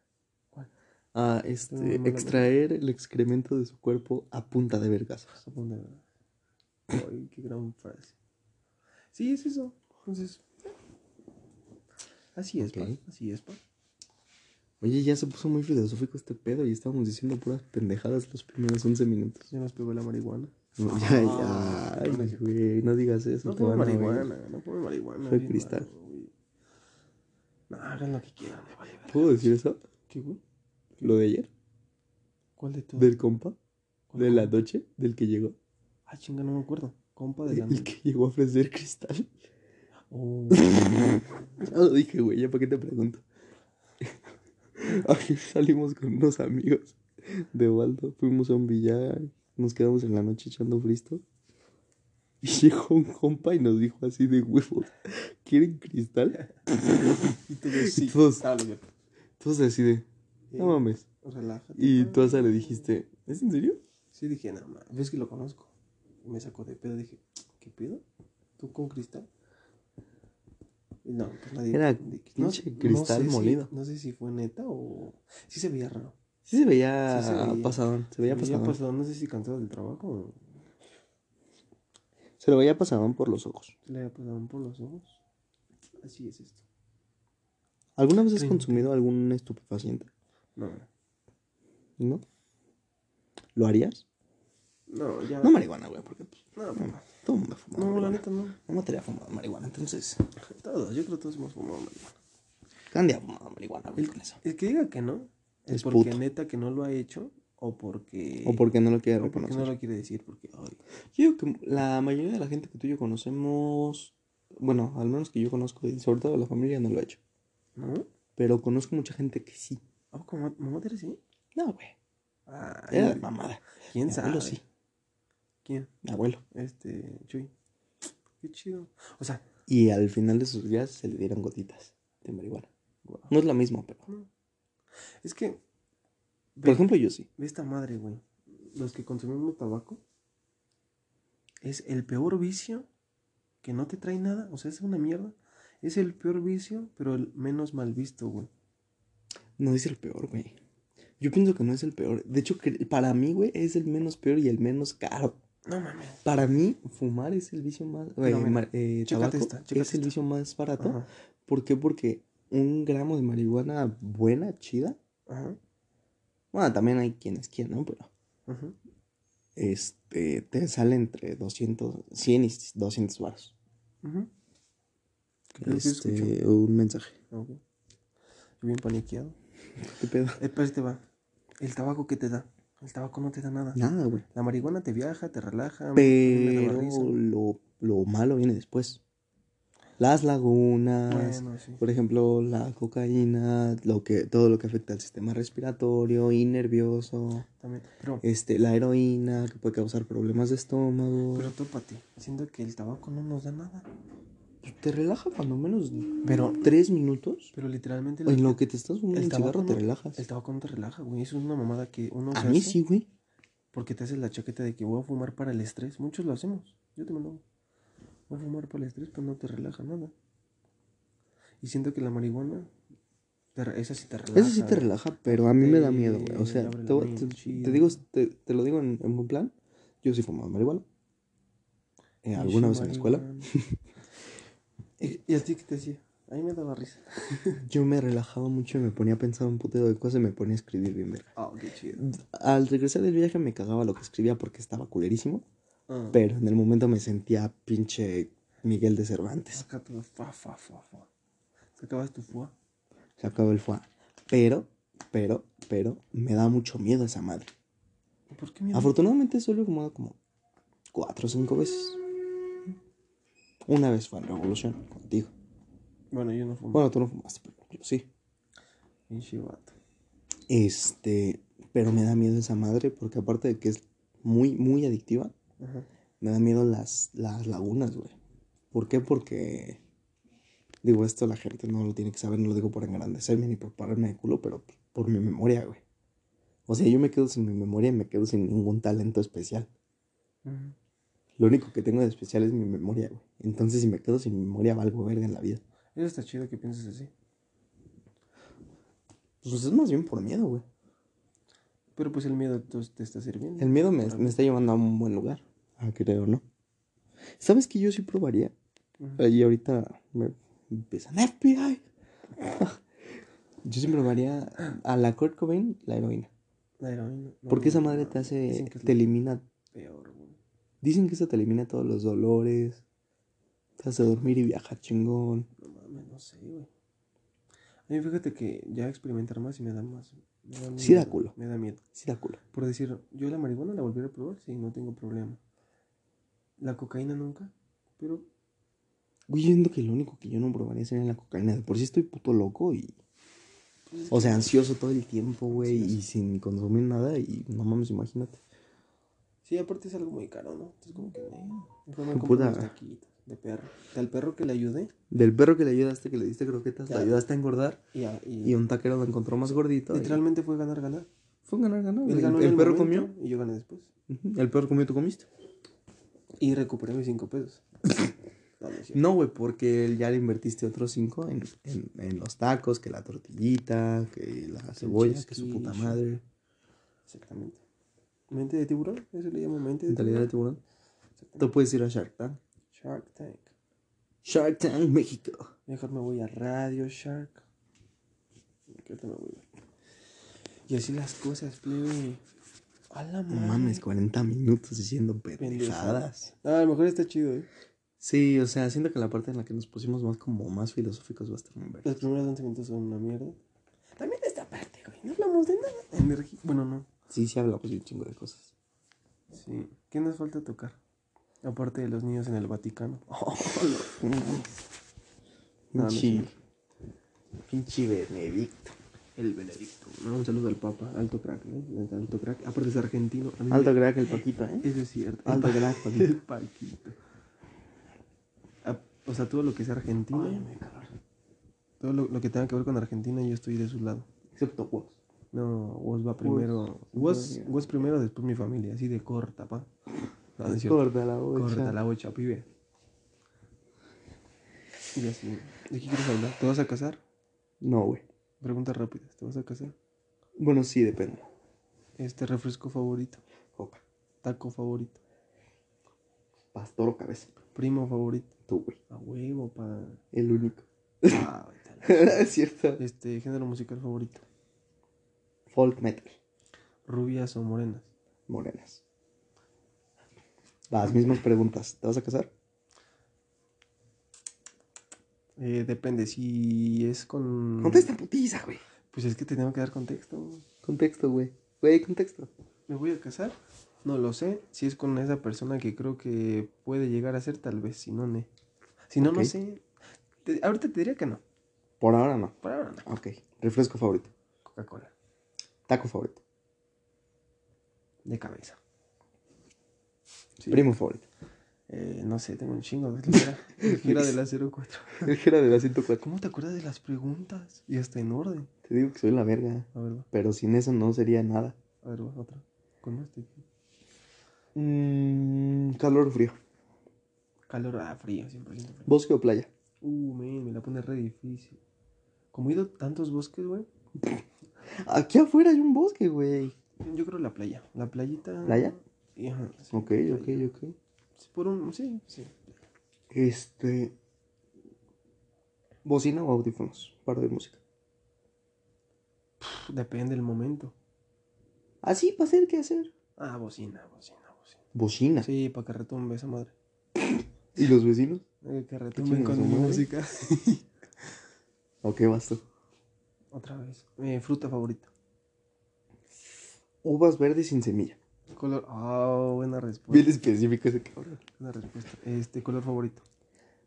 ¿Cuál? Ah, este, extraer el excremento de su cuerpo a punta de vergas. A punta de- Ay, qué gran frase. Sí, es eso. Entonces, así es, pa. Así es, pa. Oye, ya se puso muy filosófico este pedo y estábamos diciendo puras pendejadas los primeros 11 minutos. Ya nos pegó la marihuana. No, ya, Ah, ya, ay, güey, no digas eso. No oír. marihuana, no come marihuana. Soy cristal. No, hagan lo que quieran, me vale verga. ¿Puedo decir eso? ¿Qué, güey? Lo de ayer, ¿Cuál de todos? del compa, ¿Cuál de la noche, del que llegó. Ah, chinga, no me acuerdo. Compa de la El que llegó a ofrecer cristal. Oh. Ya lo dije, güey, ya para qué te pregunto. Salimos con unos amigos de Waldo, fuimos a un billar, nos quedamos en la noche echando fristo. Y llegó un compa y nos dijo así de huevos, ¿quieren cristal? y todos sí. todos- Ah, lo cierto. Entonces así de, no mames. Relájate. Y tú hasta le dijiste, ¿es en serio? Sí, dije, nada más. ¿Ves que lo conozco? Y me sacó de pedo. Dije, ¿qué pedo? ¿Tú con cristal? No, pues nadie. Era de- pinche cristal sé si- molido. no sé si fue neta o. Sí se veía raro. Sí se veía, Sí se veía. pasadón. Se veía pasadón. pasado, no sé si cansado del trabajo o Se lo veía pasadón por los ojos. se le había pasado por los ojos. Así es esto. ¿Alguna vez has consumido algún estupefaciente? No, ¿No? ¿Lo harías? no, ya. No marihuana, güey, porque pues, No, no, no, todo el mundo fuma no, la marihuana. neta no. No me tenía fumado marihuana, entonces. Todos, yo creo que todos hemos fumado marihuana. Candy ha fumado marihuana, güey, con eso. el que diga que no, es, Es porque puto. neta que no lo ha hecho o porque. O porque no lo quiere o porque reconocer. no lo quiere decir. Porque, ay, Yo digo que la mayoría de la gente que tú y yo conocemos, bueno, al menos que yo conozco, y sobre todo la familia, no lo ha hecho. ¿no? Pero conozco mucha gente que sí. ¿A poco mamá, mamá te sí? No, güey. Ay, Era de mamada. ¿Quién Mi sabe? sí. Abuelo. Este, Chuy. Qué chido. O sea, Y al final de sus días se le dieron gotitas de marihuana. No es lo mismo, pero. es que. Por ejemplo, yo sí. Ve esta madre, güey. Los que consumimos tabaco es el peor vicio que no te trae nada. O sea, es una mierda. Es el peor vicio, pero el menos mal visto, güey. No es el peor, güey. Yo pienso que no es el peor. De hecho, que para mí, güey, es el menos peor y el menos caro. No mames. Para mí, fumar es el vicio más. Pero eh, eh, tabaco esta, es el vicio más barato. Ajá. ¿Por qué? Porque un gramo de marihuana buena, chida. Ajá. Bueno, también hay quienes quieren, ¿no? Pero Ajá. este, te sale entre 200, 100 y 200 baros. Ajá. Este, un mensaje. Ok. Yo bien paniqueado. ¿Qué pedo? Pero este va. El tabaco, ¿qué te da? El tabaco no te da nada. Nada, güey. La marihuana te viaja, te relaja. Pero lo, lo malo viene después. Las lagunas, Bueno, sí. por ejemplo, la cocaína, lo que, todo lo que afecta al sistema respiratorio y nervioso, También. Pero, este, la heroína que puede causar problemas de estómago. pero tópate. Siento que el tabaco no nos da nada. Pues te relaja cuando menos Pero, tres minutos. pero literalmente. En lo que te estás fumando el cigarro tabaco te relajas. El tabaco no te relaja, güey. Eso es una mamada que uno A se mí hace sí, güey. Porque te haces la chaqueta de que voy a fumar para el estrés. Muchos lo hacemos. Yo también lo hago. Voy a fumar para el estrés, pero no te relaja nada. Y siento que la marihuana. te esa sí te relaja. Eso sí te relaja, pero a mí me da Te miedo, güey. O sea, te, mente, te- te digo, te, te lo digo en, en buen plan. Yo sí fumaba marihuana. Eh, alguna vez en la escuela. ¿Y, a ti qué te decía? A mí me daba risa. Yo me relajaba mucho y me ponía a pensar un putero de cosas y me ponía a escribir bien verga. Ah, qué chido. Al regresar del viaje me cagaba lo que escribía porque estaba culerísimo. Ah, Pero en el momento me sentía pinche Miguel de Cervantes. Saca tu fa, fa, fa, fa. Sacabas tu fuá. Se acabó el fuá. Pero, pero, pero, me da mucho miedo esa madre. ¿Por qué miedo? Afortunadamente solo he fumado como cuatro o cinco veces. Una vez fue en Revolución, contigo. Bueno, yo no fumo. Bueno, tú no fumaste, pero yo sí. Este, pero me da miedo esa madre porque aparte de que es muy, muy adictiva, Ajá. me da miedo las, las lagunas, güey. ¿Por qué? Porque, digo, esto la gente no lo tiene que saber, no lo digo por engrandecerme ni por pararme de culo, pero por mi memoria, güey. O sea, yo me quedo sin mi memoria y me quedo sin ningún talento especial. Ujú. Lo único que tengo de especial es mi memoria, güey. Entonces, si me quedo sin memoria, valgo verga en la vida. Eso está chido que pienses así. Pues es más bien por miedo, güey. Pero pues el miedo tú- te está sirviendo. El miedo me, me está llevando a un buen lugar. Ah, creo, ¿no? ¿Sabes que yo sí probaría? Ujú. Y ahorita me empiezan FBI. yo sí probaría a la Kurt Cobain la heroína. La heroína. no, Porque esa madre no, te hace, te elimina. peor, güey. Dicen que eso te elimina todos los dolores. Te hace dormir y viajar chingón. No mames, no sé, güey. A mí fíjate que ya experimentar más y me da más. Me da Sí da culo. Me da miedo. Sí da culo. Por decir, yo la marihuana la volveré a probar, sí, no tengo problema. La cocaína nunca, pero Güey, yo que lo único que yo no probaría sería la cocaína. De por sí estoy puto loco y. pues, es O sea, ansioso todo el tiempo, güey. Ansioso. Y sin consumir nada. Y no mames, imagínate. Sí, aparte es algo muy caro, ¿no? Entonces como que me unos taquitos de perro. Al perro que le ayudé Del perro que le ayudaste, que le diste croquetas, le ayudaste a engordar. y, a- y- Y un taquero lo encontró más gordito. y literalmente fue ganar, ganar. Fue ganar, ganar. El, perro comió. y yo gané después. El perro comió, tú comiste. Y recuperé mis cinco pesos. No, güey, porque él ya le invertiste otros cinco en, en, en los tacos, que la tortillita, que la cebolla, que su puta madre. Exactamente. Mente de tiburón, eso le llamo mente de Mentalidad de tiburón. tiburón. Exactamente. Tú puedes ir a Shark Tank. Shark Tank. Shark Tank, México. Mejor me voy a Radio Shark. Que ahorita me voy a. Y así las cosas, plebe. A la No madre. mames, 40 minutos diciendo pendejadas. Ah, a lo mejor está chido, eh. Sí, o sea, siento que la parte en la que nos pusimos más como más filosóficos va a estar muy Los verga. primeros 11 minutos son una mierda. También esta parte, güey. No hablamos de nada. Energía. Bueno, no. Sí, sí hablamos de un chingo de cosas. Sí. ¿Qué nos falta tocar? Aparte de los niños en el Vaticano. No, no es Pinche, pinche Benedicto. El Benedicto. No, un saludo al Papa. Alto crack, ¿eh? Alto crack. Aparte es argentino. Alto me- crack el Paquito, ¿eh? Eso es cierto. Alto El crack, Paquito. El Paquito. Ah, O sea, todo lo que sea Argentina. Todo lo, lo que tenga que ver con Argentina, yo estoy de su lado. Excepto vos. No, vos va primero. Vos, vos primero, después mi familia. Así de corta, pa. No. Corta la bocha. Corta la bocha, pibe. Y así. ¿De qué quieres hablar? ¿Te vas a casar? No, güey. Preguntas rápidas. ¿Te vas a casar? Bueno, sí, depende. Este refresco favorito. Coca. Taco favorito. Pastor o cabeza. Primo favorito. Tú, güey. A huevo, pa. El único. Ah, es cierto. Este, género musical favorito. Folk metal. Rubias o morenas. Morenas. Las mismas preguntas. ¿Te vas a casar? Eh, depende, si es con. Contesta putiza, güey. Pues es que te tengo que dar contexto. Contexto, güey. Güey, contexto. ¿Me voy a casar? No lo sé. Si es con esa persona que creo que puede llegar a ser, tal vez. Si no, ne. Si no, no sé. Te- ahorita te diría que no. Por ahora no. Por ahora no. Ok. Refresco favorito. Coca-Cola. Taco favorito. De cabeza. Sí. Primo favorito. Eh, no sé, tengo un chingo. de gira, la gira de la 04. El que era de la 104. ¿Cómo te acuerdas de las preguntas? Y hasta en orden. Te digo que soy la verga. A ver, va. Pero sin eso no sería nada. A ver, va, otra. Con este. Mm, calor o frío. Calor, ah, frío, 100% frío. Bosque o playa. Uh, man, me la pone re difícil. Como he ido tantos bosques, güey. Aquí afuera hay un bosque, güey. Yo creo la playa. La playita. ¿Playa? Ajá, sí, Ok, playa. ok, ok. Sí, Por un, sí, sí. Este. ¿Bocina o audífonos? Para de música. Pff, Depende del momento. Así, para hacer, ¿qué hacer? Ah, bocina, bocina, bocina. Bocina. Sí, para que retumbe esa madre. ¿Y los vecinos? Eh, que retumben con mi música. Ok, vas tú. Otra vez. Eh, fruta favorita. Uvas verdes sin semilla. Color. Ah, buena respuesta. Bien específico ese cabrón. Buena respuesta. Este, color favorito.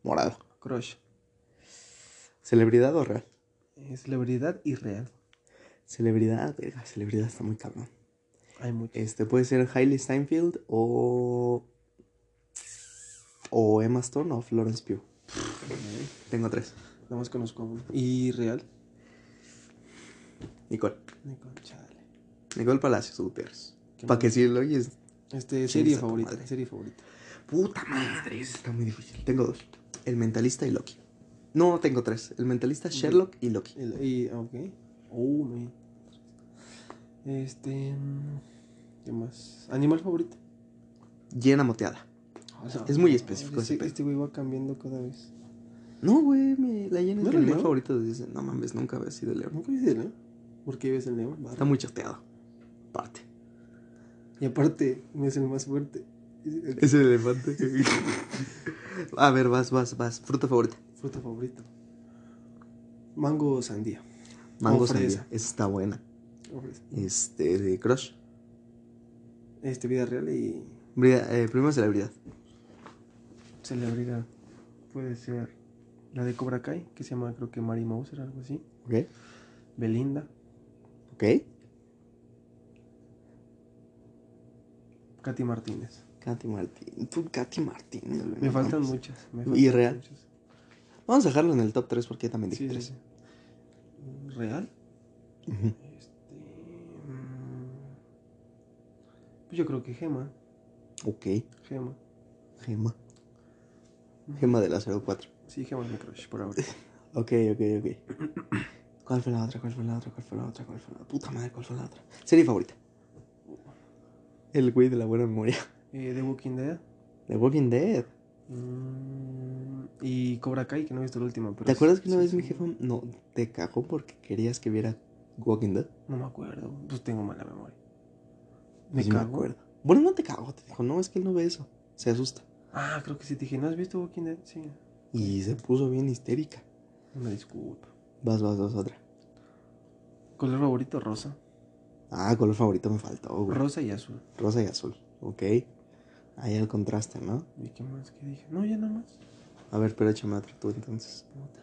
Morado. Crush. ¿Celebridad o real? Eh, celebridad y real. Celebridad, verga, celebridad está muy cabrón. Hay mucho. Este puede ser Hailey Steinfeld o. O Emma Stone o Florence Pugh. Tengo tres. Nada más conozco a uno. ¿Y real? Nicole. Nico, chale. Nicole Palacios Gutiérrez. Para que si lo oyes. Este, serie favorita. madre. Serie favorita. Puta madre, está muy difícil. Tengo dos: El Mentalista y Loki. No, tengo tres: El Mentalista, Sherlock y Loki. El, y, ok. Oh, man. Este. mm, ¿Qué más? ¿Animal favorito? Llena moteada. Es muy específico ese Este, pedo. este güey va cambiando cada vez. No, güey, me, la llena es ¿No mi era animal favorito. Dice, no mames, nunca había sido león. ¿Nunca viste el león? ¿Por qué ves el león? Está muy chateado. Aparte. Y aparte, me es el más fuerte. Es- Es el elefante. A ver, vas, vas, vas. Fruta favorita. Fruta favorita. Mango o sandía. Mango O sandía. Esa está buena. O. Este, de crush. Este, vida real y eh, primera celebridad. celebridad. Puede ser la de Cobra Kai, que se llama creo que Mary Mouser, algo así. Ok. Belinda. Ok. Katy Martínez. Katy Martín. Tú, Katy Martínez. Me faltan mames. muchas. Me ¿Y faltan real? muchas. Vamos a dejarlo en el top 3 porque ya también dije Sí, sí, 3. sí. ¿Real? Este. mm, Pues yo creo que Gema. Ok. Gema. Gema. Gema de la 04. Sí, Gema es mi crush por ahora. Ok, ok, ok. ¿Cuál fue la otra? ¿Cuál fue la otra? ¿Cuál fue la otra? ¿Cuál fue la otra? Puta madre, ¿cuál fue la otra? Serie favorita. El güey de la buena memoria. Eh, The Walking Dead. The Walking Dead. Mm, y Cobra Kai, que no he visto la última. Pero ¿Te acuerdas que una sí, vez sí. mi jefa no te cagó porque querías que viera Walking Dead? No me acuerdo. Pues tengo mala memoria. Me sí me cago. acuerdo. Bueno, no te cagó, te dijo, no, es que él no ve eso. Se asusta. Ah, creo que sí te dije, ¿no has visto Walking Dead? Sí. Y se puso bien histérica. Una disculpa. Vas, vas, vas, otra. Color favorito, rosa. Ah, color favorito me faltó, güey. Rosa y azul. Rosa y azul. Ok. Ahí el contraste, ¿no? ¿Y qué más que dije? No, ya nada más. A ver, pero échame otro tú entonces. Puta.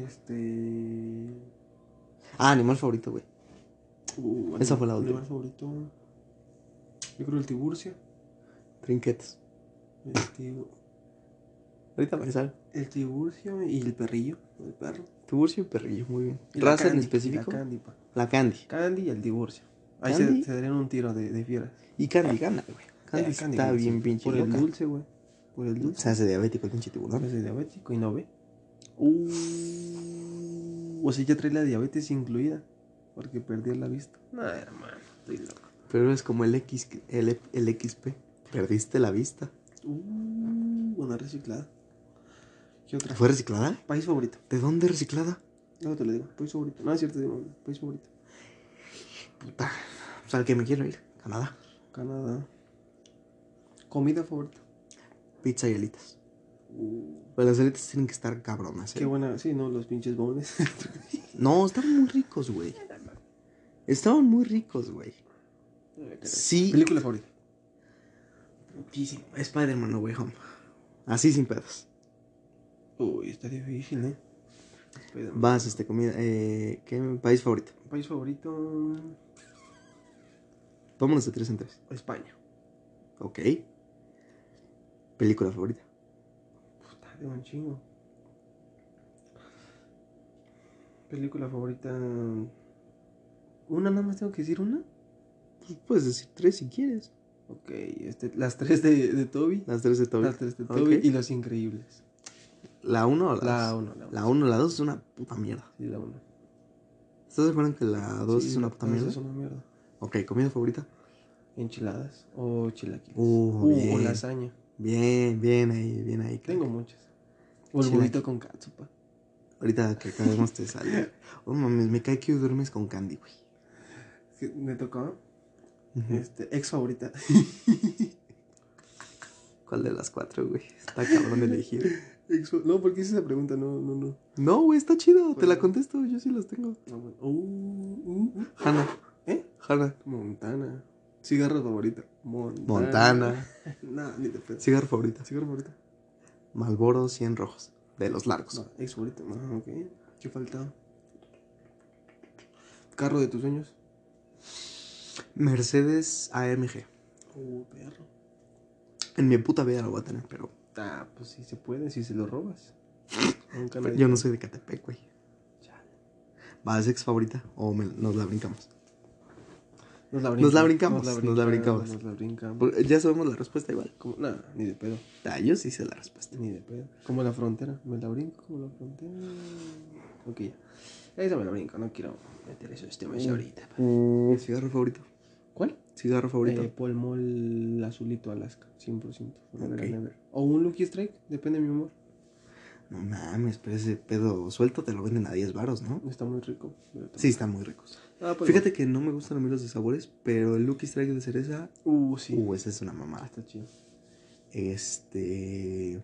Este. Ah, animal favorito, güey. Uh, Esa animal- fue la última. animal favorito. Yo creo el tiburcio. Trinquetes. El, tibu- Ahorita me sale. el tiburcio y el perrillo. El perro. Tiburcio y perrillo, muy bien. Y ¿Raza en específico? La candy, pa. La Candy. Candy y el tiburcio. Ahí se, se darían un tiro de, de fieras. Y Candy gana, güey. Candy, Eh, Candy, está bien pinche Por el dulce, güey. Por el dulce. Se hace diabético el pinche tiburón. Es diabético y no ve. Uh, o sea, ya trae la diabetes incluida. Porque perdió la vista. No, hermano, estoy loco. Pero es como el X, el, el XP. Perdiste la vista. Uh, una reciclada. ¿Qué otra? ¿Fue reciclada? País favorito. ¿De dónde reciclada? No te lo digo. País favorito. No, es cierto, digo. País favorito. Puta. O sea, al que me quiero ir. Canadá. Canadá. Comida favorita. Pizza y alitas. Uh, Pero las alitas tienen que estar cabronas, ¿eh? qué buena. Sí, no, los pinches bones. No, estaban muy ricos, güey. Estaban muy ricos, güey. Sí. Película favorita. Muchísimo. Spider-Man No Way Home. Así sin pedos. Uy, está difícil, ¿eh? Spider-Man. Vas, este, comida. Eh, ¿Qué país favorito? País favorito. Vámonos de tres en tres. España. Ok. Película favorita. Puta, de un chingo. Película favorita. ¿Una nada más tengo que decir una? Pues puedes decir tres si quieres. Ok, este, las tres de, de Toby. Las tres de Toby. Las tres de Toby y Los Increíbles. ¿La uno o la La dos? uno, la uno. La uno, la dos es una puta mierda. Sí, la uno. ¿Estás de acuerdo en que la dos Sí, es una puta mierda? Es una mierda. Ok, comida favorita. Enchiladas o chilaquiles. Uh, o bien. lasaña. Bien, bien ahí, bien ahí. Tengo muchas. O el burrito con catsupa. Ahorita que acabemos te sale. Oh mames, me cae que duermes con Candy, güey. Me tocó. Ujú. Este, ex favorita. ¿Cuál de las cuatro, güey? Está cabrón de no, porque hice esa pregunta, no, no, no. No, güey, está chido. Te la Bueno. contesto, yo sí las tengo. No, bueno. Uh, uh, uh. Hanna. ¿Eh? Hanna. Montana. Cigarro favorita. Montana. Montana. no, ni de pedo. Cigarro favorita. Cigarro favorita. Malboro 100 rojos. De los largos. No, ex favorita. Ah, ok. ¿Qué falta? Carro de tus sueños. Mercedes AMG. Uh, perro. En mi puta vida lo voy a tener, pero Ah, pues sí se puede, si se lo robas. Nunca nadie- yo no soy de Catepec, güey. ¿Vas ex favorita o me- nos la brincamos? Nos la Nos la brincamos, nos la brincamos. Nos la brincamos. Ya sabemos la respuesta igual. Como, ni de pedo. Ah, yo sí sé la respuesta. Ni de pedo. Como la frontera. Me la brinco como la frontera. Ok, ya. Esa me la brinco, no quiero meter esos temas Mm. ahorita. pa. ¿Cigarro favorito? ¿Cuál? ¿Cigarro favorito? Eh, Paul Mall azulito Alaska, 100%. Forever Ok. and ever. O un Lucky Strike, depende de mi humor. No mames, pero ese pedo suelto te lo venden a 10 varos, ¿no? Está muy rico. está- Sí, están muy ricos. Ah, pues Fíjate que no me gustan a mí los de sabores, pero el Lucky Strike de cereza. Uh, sí. uh, esa es una Ah, mamada. está chido. Este.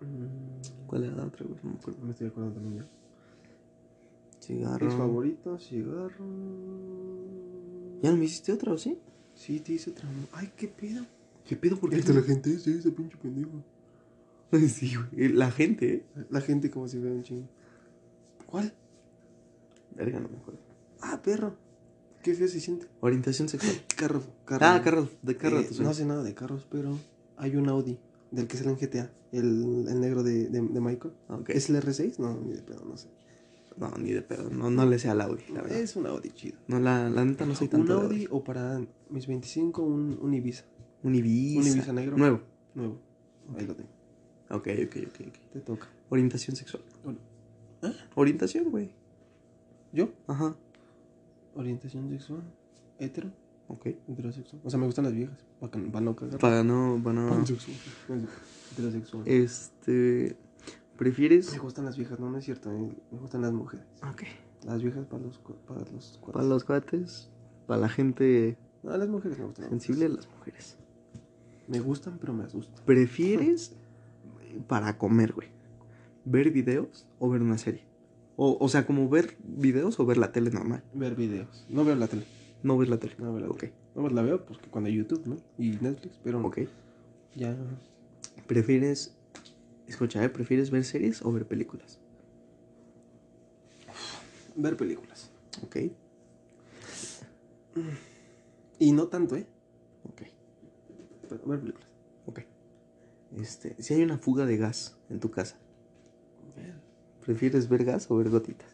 Mm, ¿Cuál era la otra, güey? No me acuerdo. me estoy acordando también ya. Cigarro. Mis favoritos, cigarro. ¿Ya no me hiciste otra, o sí? Sí, te hice otra. Ay, qué pedo. ¿Qué pedo? ¿Por qué? Esta la gente es ese pinche pendejo. Sí, güey. La gente, ¿eh? La gente como si fuera un chingo. ¿Cuál? Verga, no me acuerdo. Ah, perro. Qué feo se siente. Orientación sexual. Carro. carro. Ah, carro. De carro. Eh, no sé nada de carros, pero hay un Audi del que sale en GTA. El, el negro de, de, de Michael. Ok. ¿Es el R6? No, ni de pedo, no sé. No, ni de pedo. No, no le sé al Audi, la verdad. Es un Audi chido. No, la, la neta no soy un tanto de Audi o para mis 25 un, un Ibiza. Un Ibiza. Un Ibiza negro. Nuevo. Nuevo. Ahí lo tengo. Ok, ok, ok, ok. Te toca. Orientación sexual. ¿Eh? Orientación, güey. ¿Yo? Ajá. Orientación sexual. hetero, Ok. heterosexual. O sea, me gustan las viejas, para, no cagar. Para no, para no. Pansexual. Heterosexual. Este. ¿Prefieres? Me gustan las viejas, no, no es cierto. eh, Me gustan las mujeres. Ok. Las viejas para los, para los cuates. Para los cuates, para la gente No, las mujeres me gustan. sensible, las mujeres. Me gustan, pero me asustan. ¿Prefieres para comer, güey? ¿Ver videos o ver una serie? O, o sea, como ver videos o ver la tele normal. Ver videos. No veo la tele. No ver la tele. No veo la Ok. tele. No, pues la veo porque cuando hay YouTube, ¿no? Y Netflix, pero Ok. ya. ¿Prefieres. Escucha, ¿eh? ¿Prefieres ver series o ver películas? Ver películas. Ok. Y no tanto, ¿eh? Ok. Pero ver películas. Ok. Este. Si hay una fuga de gas en tu casa. ¿prefieres ver gas o ver gotitas?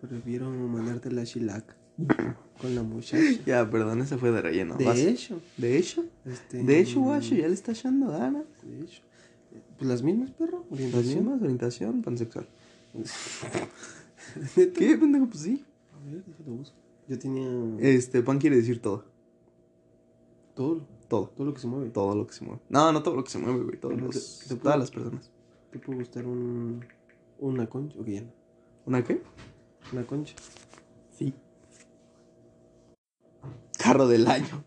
Prefiero mandarte la shilac con la muchacha. Ya, perdón, ese fue de relleno. De Vas. hecho. ¿De hecho? Este, De hecho, guacho, ya le está echando ganas. De hecho. Pues las mismas, perro. Las Orientación. mismas, orientación pansexual. ¿Qué, pendejo? Pues sí. A ver, déjalo busco. Yo tenía Este, pan quiere decir todo. todo, Todo. todo lo que se mueve. Todo lo que se mueve. No, no todo lo que se mueve, güey. Todos Pero los- te- te puedo- todas las personas. ¿Te puede gustar un, una concha? Ya no. ¿Una qué? Una concha. Sí. Carro del año.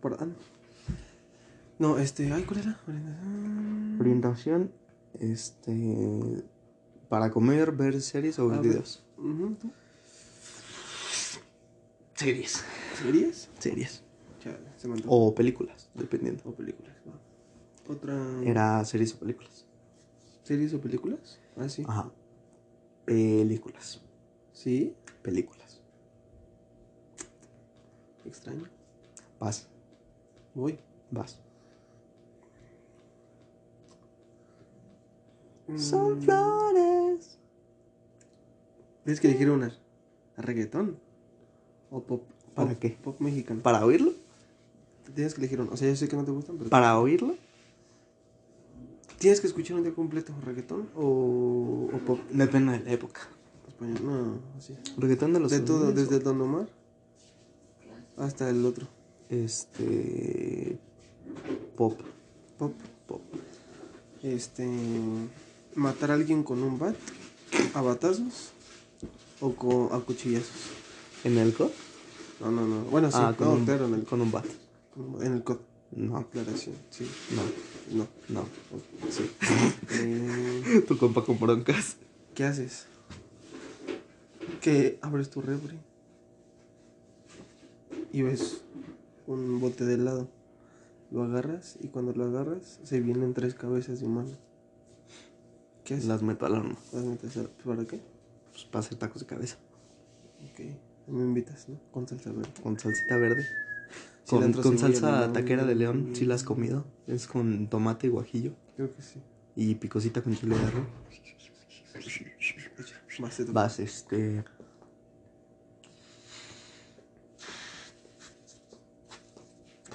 Por- ah, no. Este, ay, ¿cuál era? Orientación. Orientación, este. Para comer, ver series o ver A ver. videos. Series. ¿Series? Series. Chale, se. O películas, dependiendo. O películas. Otra. Era series o películas. ¿Series o películas? Ah, sí. Ajá. Películas. Sí, Películas. extraño. Vas. Voy. Vas. Mm, flores. Tienes que elegir una. ¿A reggaetón? ¿O pop? ¿Para pop- qué? Pop mexicano. ¿Para oírlo? Tienes que elegir uno. O sea, yo sé que no te gustan, pero. ¿Para oírlo? ¿Tienes que escuchar un día completo reggaetón o, o pop Depende de la época. español? No, así. Reggaetón de los De todo, 2000s, desde Don Omar hasta el otro. Este. Pop. Pop. Pop. Este. Matar a alguien con un bat, a batazos o con, a cuchillazos. ¿En el COD? No, no, no. Bueno, sí, ah, con, no, un, claro, en el, con un bat. en el COD. No, Aclaración, sí. no, No, no. sí. Eh, tu compa con broncas. ¿Qué haces? Que abres tu refri y ves un bote de helado. Lo agarras y cuando lo agarras se vienen tres cabezas de humano. Las meto al horno. Las metes al- ¿Para qué? Pues para hacer tacos de cabeza. Ok. Me invitas, ¿no? Con salsa verde. Con salsita verde. Con, con salsa taquera de león, si la has comido. Es con tomate y guajillo. Creo que sí. Y picosita con chile de toca. Vas, este.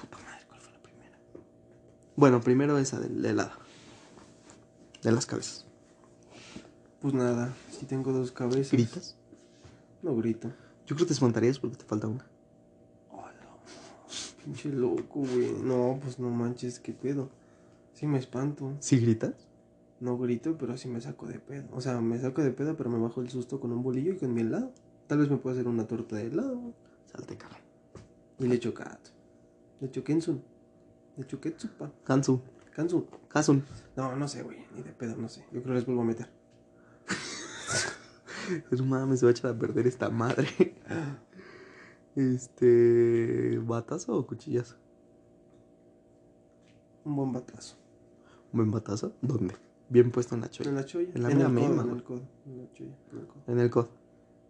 Puta madre, ¿cuál fue la primera? Bueno, primero esa del helado. De las cabezas. Pues nada, si tengo dos cabezas. ¿Gritas? No grito. Yo creo que te espantarías porque te falta una. Hola, pinche loco, güey. No, pues no manches, qué pedo. Sí me espanto. ¿Sí gritas? No grito, pero sí me saco de pedo. O sea, me saco de pedo, pero me bajo el susto con un bolillo y con mi helado. Tal vez me pueda hacer una torta de helado. Salte, cabrón. Y le echo katsu. Le echo kensun. Le echo ketsupa. Kansu. Kansun. Kasun. No, no sé, güey. Ni de pedo, no sé. Yo creo que les vuelvo a meter. Es mames, se va a echar a perder esta madre. Este. ¿Batazo o cuchillazo? Un buen batazo. ¿Un buen batazo? ¿Dónde? Bien puesto en la cholla. En la cholla. En la en el en el. En la cholla. En el codo. En el COD.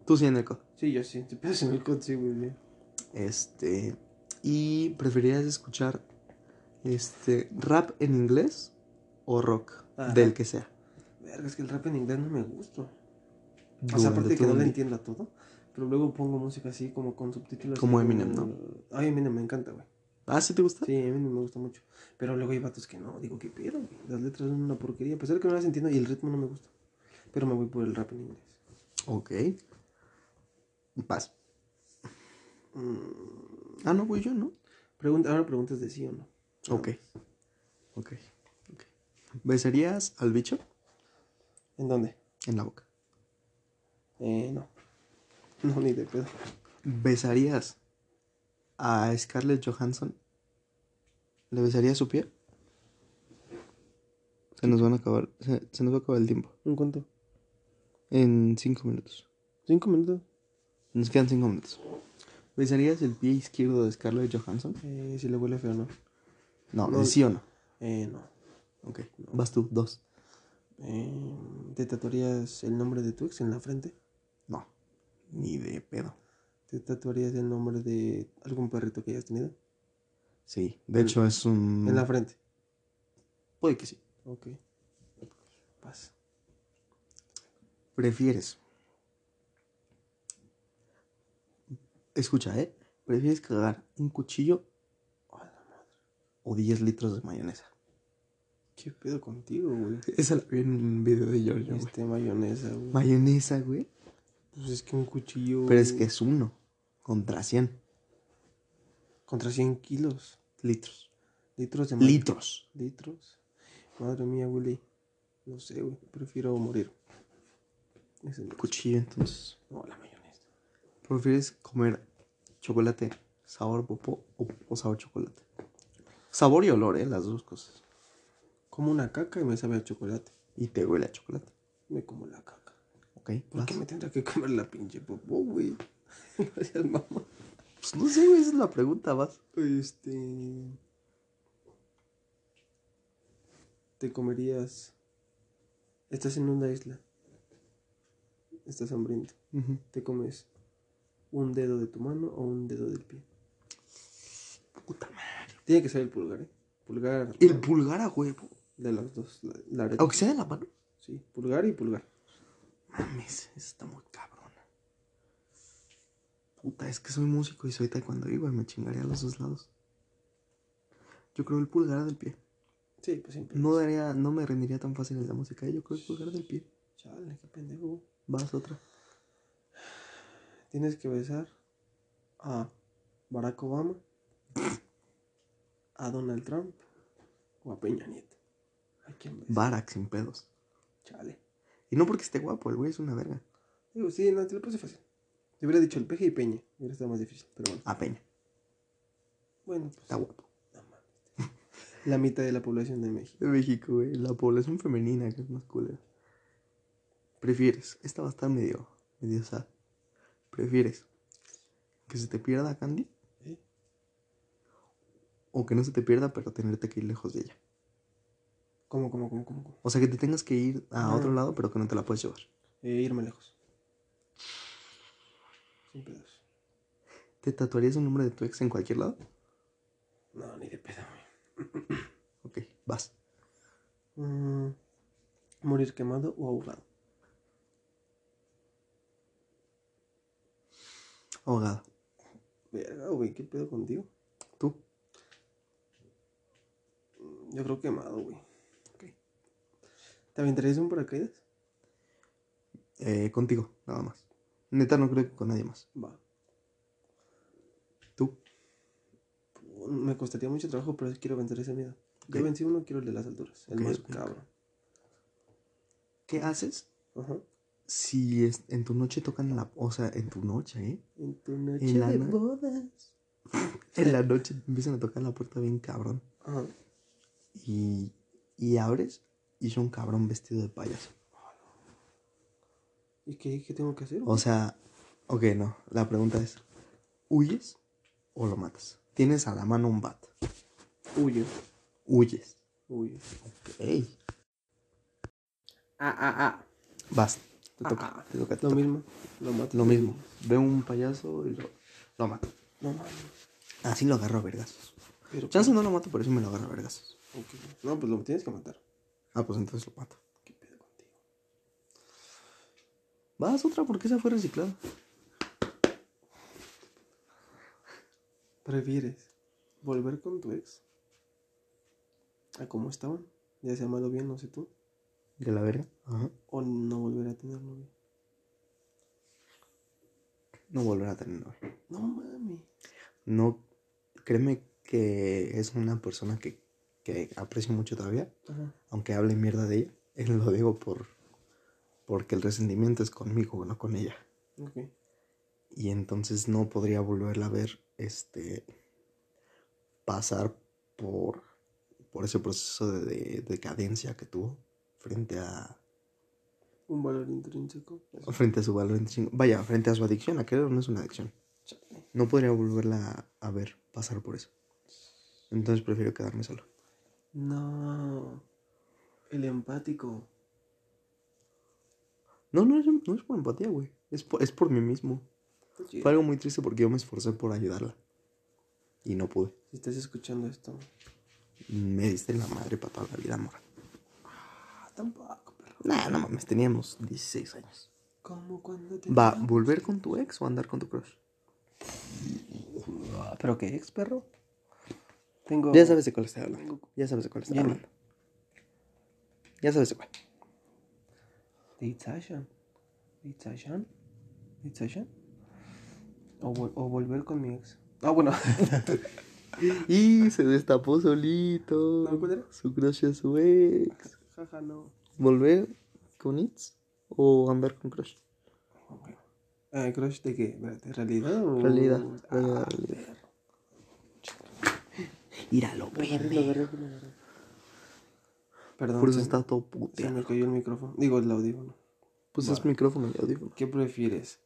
Tú sí en el COD. Sí, yo sí. Te pegas en el codo, sí, güey. bien. Este. ¿Y preferirías escuchar este rap en inglés o rock? Ajá. Del que sea. Verga, es que el rap en inglés no me gusta. O sea, aparte de que no le día. entiendo a todo. Pero luego pongo música así como con subtítulos. Como Eminem, ¿no? Ay, Eminem me encanta, güey. Ah, ¿sí te gusta? Sí, Eminem me gusta mucho. Pero luego hay vatos que no. Digo, ¿qué pedo? güey? Las letras son una porquería. A pesar de que no las entiendo y el ritmo no me gusta. Pero me voy por el rap en inglés. Ok. Paz. Mm, Ah, no, voy yo, ¿no? pregunta, ahora preguntas de sí o no. Ok. Ok. ok. ¿Besarías al bicho ¿En dónde? en la boca? Eh, no. No, ni de pedo. ¿Besarías a Scarlett Johansson? ¿Le besarías su pie? Se nos van a acabar, se, se nos va a acabar el tiempo. ¿En cuánto? En cinco minutos. ¿Cinco minutos? Nos quedan cinco minutos. ¿Besarías el pie izquierdo de Scarlett Johansson? Eh, si le huele feo, no. No, No. sí o no. Eh, no. Ok. Vas tú, dos. Eh, ¿Te tatuarías el nombre de tu ex en la frente? Ni de pedo. ¿Te tatuarías el nombre de algún perrito que hayas tenido? Sí. De hecho, es un. En la frente. Puede que sí. Ok. Pasa. ¿Prefieres? Escucha, ¿eh? ¿Prefieres cagar un cuchillo o 10 litros de mayonesa? ¿Qué pedo contigo, güey? Esa la vi en un video de Giorgio, güey. Este mayonesa, güey. Mayonesa, güey. Pues es que un cuchillo. Pero es que es uno contra 100 Contra 100 kilos. litros. Litros de mayonesa. Litros. Litros. Madre mía, Willy. No sé, güey. Prefiero morir. Es mi Cuchillo, entonces. No, la mayonesa. ¿Prefieres comer chocolate sabor popó o, o sabor chocolate? Sabor y olor, ¿eh? Las dos cosas. Como una caca y me sabe a chocolate. Y te huele a chocolate. Me como la caca. ¿Ok? ¿Por vas. qué me tendría que comer la pinche popó, güey? Gracias, mamá. Pues no sé, güey. Esa es la pregunta, vas. Este. Te comerías. Estás en una isla. Estás hambriento. Te comes un dedo de tu mano o un dedo del pie. Puta madre. Tiene que ser el pulgar, ¿eh? Pulgar. El pulgar a huevo. De los dos. La, la. Aunque sea de la mano. Sí, pulgar y pulgar. Mames, esa está muy cabrona. Puta, es que soy músico y soy taekwondo y güey, me chingaría a los dos lados. Yo creo el pulgar del pie. Sí, pues siempre. No daría, no me rendiría tan fácil en la música. Yo creo el pulgar del pie. Chale, qué pendejo. Vas otra. Tienes que besar a Barack Obama, a Donald Trump o a Peña Nieto. ¿A quién besas? Barack sin pedos. Chale. Y no porque esté guapo, el güey es una verga. Digo, sí, no, te lo puse fácil. Te hubiera dicho el peje y Peña. Hubiera estado más difícil, pero bueno. A Peña. Bueno, pues. Está guapo. no mames. La mitad de la población de México. De México, güey. La población femenina que es más culera. ¿Prefieres? Esta va a estar medio, medio sad. ¿Prefieres que se te pierda Candy? ¿Eh? O que no se te pierda, pero tenerte que ir lejos de ella. ¿Cómo, cómo, cómo, cómo? cómo? O sea, que te tengas que ir a Ah. otro lado, pero que no te la puedes llevar. Eh, irme lejos. Sin pedos. ¿Te tatuarías el nombre de tu ex en cualquier lado? No, ni de pedo, güey. Ok, vas. Mm, morir quemado o ahogado. Ahogada. Verga, güey, ¿qué pedo contigo? ¿Tú? Yo creo quemado, güey. ¿Te aventarías un paracaídas? Eh, contigo, nada más. Neta, no creo que con nadie más. Va. ¿Tú? Me costaría mucho trabajo, pero quiero vencer ese miedo. Ya Ok. vencí uno, quiero el de las alturas. El más cabrón. ¿Qué haces Ajá. si es- en tu noche tocan la... O sea, en tu noche, ¿eh? En tu noche En la de bodas. En la noche empiezan a tocar la puerta bien cabrón. Ajá. Y, y abres y es un cabrón vestido de payaso. ¿Y qué, qué tengo que hacer? O sea, ok, no. La pregunta es, ¿huyes o lo matas? Tienes a la mano un bat. Huyo. Huyes. Huyo. Ok. Ah, ah, ah. Vas. Te Ah, toca. ah. Te toca. te Lo toca. mismo. Lo mato. Lo mismo. Veo un payaso y lo, lo mato. No mames. Así lo agarro a vergazos. Pero, Chance no lo mato, pero sí me lo agarro a vergazos. Ok. No, pues lo tienes que matar. Ah, pues entonces lo mato. ¿Qué pedo contigo? Vas otra porque esa fue reciclada. ¿Prefieres volver con tu ex a cómo estaban? Ya sea malo o bien, no sé tú. De la verga. Ajá. O no volver a tener novio. no volver a tener novia. No mami. No, créeme que es una persona que, que aprecio mucho todavía, Ajá. Aunque hable mierda de ella. Él lo digo por, porque el resentimiento es conmigo, no con ella. Ok. Y entonces no podría volverla a ver, este, pasar por, por ese proceso de, de decadencia que tuvo frente a, Un valor intrínseco. Eso. frente a su valor intrínseco. Vaya, frente a su adicción, a querer no es una adicción. Chale. No podría volverla a ver pasar por eso. Entonces prefiero quedarme solo. No. El empático. No, no es, no es por empatía, güey. Es por, es por mí mismo. Oye, Fue algo muy triste porque yo me esforcé por ayudarla. Y no pude. Si estás escuchando esto. Me diste la madre para toda la vida, amor. Ah, tampoco, perro. Nah, no mames, teníamos 16 años. Como cuando te. Va, ¿volver con tu ex o andar con tu crush? ¿Pero qué ex, perro? Tengo. Ya sabes de cuál estoy hablando. Tengo- Ya sabes de cuál estoy hablando. Ya sabes cuál. ¿De Itzashan? ¿De Itzashan? ¿De Itzashan? O, vol- o volver con mi ex. Ah, bueno. Y se destapó solito. ¿No, cuál era? Su crush es su ex. Jaja, no. ¿Volver con Itz o andar con crush? Ah. Eh, ¿Crush de qué? ¿De realidad o...? Realidad, Ah, realidad, realidad. perro. Íralo, Lo agarré, lo agarré, lo agarré. Perdón. Por eso se- está todo Se puteado. me cayó el micrófono. Digo, el audífono. Pues Va. es micrófono y audífono. ¿Qué prefieres?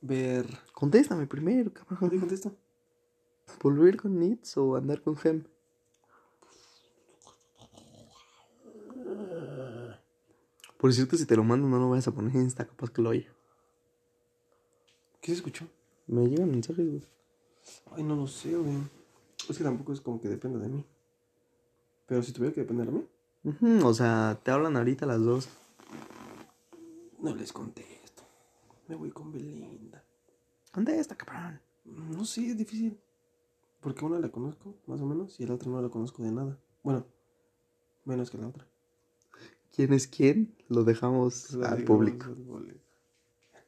Ver... Contéstame primero, cabrón. ¿Te contesto? ¿Volver con Itz o andar con Gem? Por cierto, si te lo mando, no lo vayas a poner en Insta, capaz que lo oye. ¿Qué se escuchó? Me llegan mensajes, güey. Ay, no lo sé, güey. Es que tampoco es como que dependa de mí. Pero si tuviera que depender de mí, Ujú, O sea, te hablan ahorita las dos. no les contesto. Me voy con Belinda. Contesta, cabrón. No sé, es difícil. Porque una la conozco, más o menos, y la otra no la conozco de nada. Bueno, menos que la otra. ¿Quién es quién? Lo dejamos al público.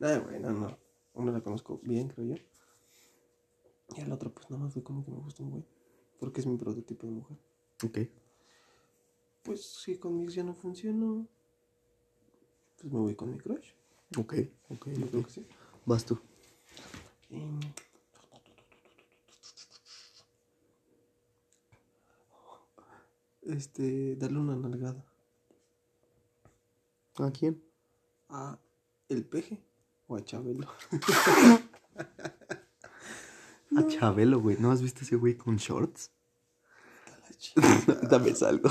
Nah, güey, no, no. Una la conozco bien, creo yo. Y a la otra, pues nada más fue como que me gusta un güey. Porque es mi prototipo de mujer. Ok. Pues si con mi ex ya no funcionó, pues me voy con mi crush. Ok, ok, Yo creo que sí. Vas tú. Y- Este, darle una nalgada ¿A quién? a el peje o a Chabelo. A Chabelo, güey. ¿No has visto ese güey con shorts? Dame algo.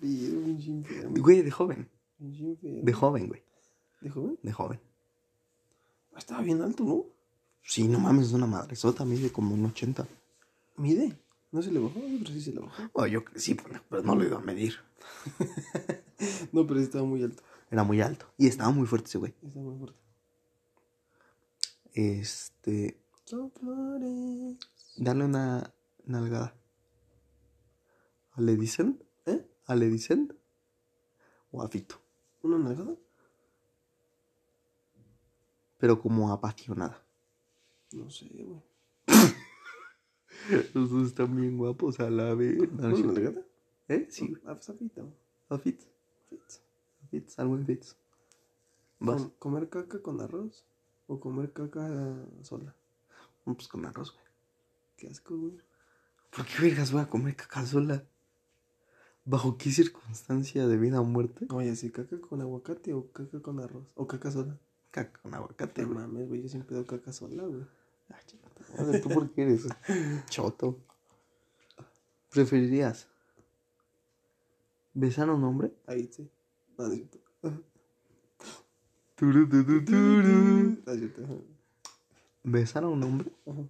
Güey, de joven. De joven, güey. ¿De joven? De joven. Estaba bien alto, ¿no? Sí, no mames, es una madresota, mide como un 80. Mide. ¿No se le bajó? Que sí se le bajó. Oh, yo sí, pero no lo iba a medir. No, pero sí estaba muy alto. Era muy alto. Y estaba muy fuerte ese güey. Estaba muy fuerte. Este. Son flores. Darle una nalgada. ¿A le dicen? ¿Eh? ¿A le dicen? O a Fito. ¿Una nalgada? Pero como apasionada. No sé, güey. Los dos están bien guapos a la vez. ¿Una nalgada? ¿Eh? Sí. A. Fits. A Fitz, algo en Fitz. Vas. ¿Com- ¿Comer caca con arroz? ¿O comer caca sola? No, pues con arroz, güey. Qué asco, güey. ¿Por qué vergas voy a comer caca sola? ¿Bajo qué circunstancia de vida o muerte? Oye, si caca con aguacate o caca con arroz. O caca sola. Caca con aguacate, Te güey. mames, güey. Yo siempre doy caca sola, güey. Ah, madre, ¿Tú por qué eres choto? ¿Preferirías besar a un hombre? Ahí sí. No, no es cierto. Turu, tu, tu, turu. No es cierto. ajá. ¿Besar a un hombre? Ajá.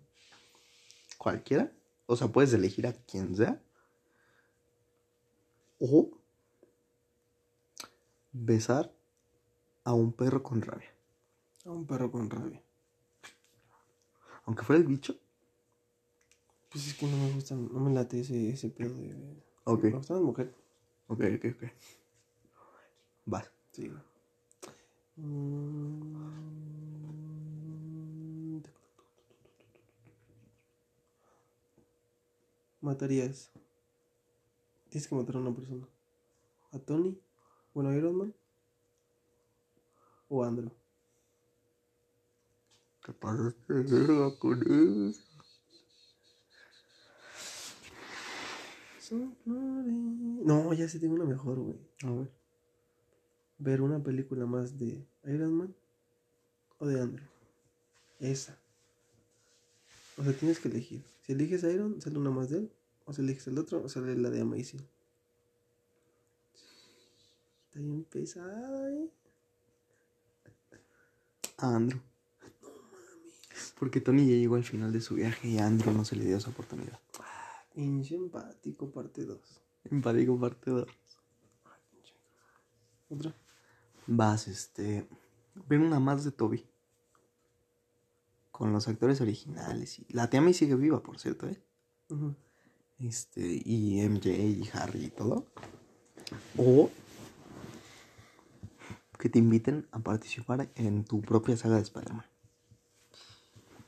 Cualquiera. O sea, puedes elegir a quien sea o besar a un perro con rabia. A un perro con rabia. Aunque fuera el bicho. Pues es que no me gusta, no me late ese, ese pedo de. Ok. Me gusta la mujer. Ok, ok, ok. Vas. Sí. Mm. Matarías Tienes que matar a una persona. ¿A Tony? Bueno, a Iron Man. ¿O a Andrew? ¿Qué pasa con eso? No, ya sí tengo una mejor, güey. A ver. Ver una película más de Iron Man o de Andrew. Esa. O sea, tienes que elegir. Si eliges a Iron, sale una más de él. O si eliges el otro, sale la de Amazing. Está bien pesada, eh. A Andrew. Porque Tony ya llegó al final de su viaje y a Andrew no se le dio esa oportunidad. Pinche empático, parte 2. Empático parte 2. Otra. Vas, este. Ven una más de Toby. Con los actores originales. Y la tía May sigue viva, por cierto, ¿eh? Ujú. Este. Y MJ y Harry y todo. O. Que te inviten a participar en tu propia saga de Spider-Man.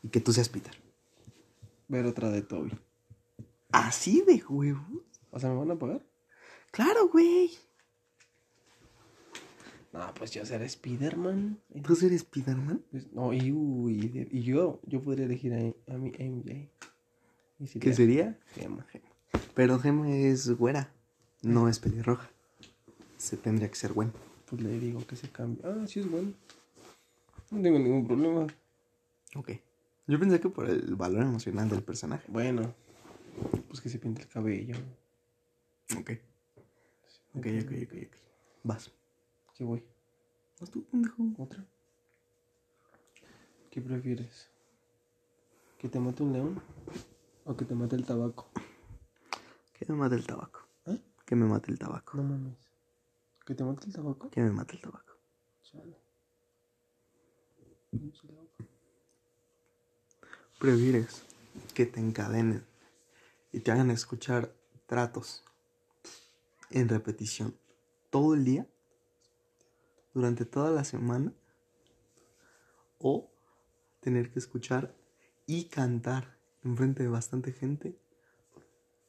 Y que tú seas Peter. Ver otra de Toby. Así de huevos. O sea, ¿me van a pagar? Claro, güey. No, pues yo seré Spider-Man. ¿Tú eres Spider-Man? Pues, No, y, uy, y yo, yo podría elegir a, a mi MJ. ¿Qué sería? Gemma. Pero Gemma es güera. No es pelirroja. Se tendría que ser bueno. Pues le digo que se cambie. Ah, sí es bueno. No tengo ningún problema. Ok. Yo pensé que por el valor emocional del personaje. Bueno, pues que se pinte el cabello. Ok. Ok, ok, ok, ok. Vas. ¿Qué voy? Vas tú, pendejo. ¿Otra? ¿Qué prefieres? ¿Que te mate un león? ¿O que te mate el tabaco? Que me mate el tabaco. ¿Eh? Que me mate el tabaco. No mames. ¿Que te mate el tabaco? Que me mate el tabaco. Chale. ¿Prefieres que te encadenen y te hagan escuchar tratos en repetición todo el día? Durante toda la semana. O tener que escuchar y cantar enfrente de bastante gente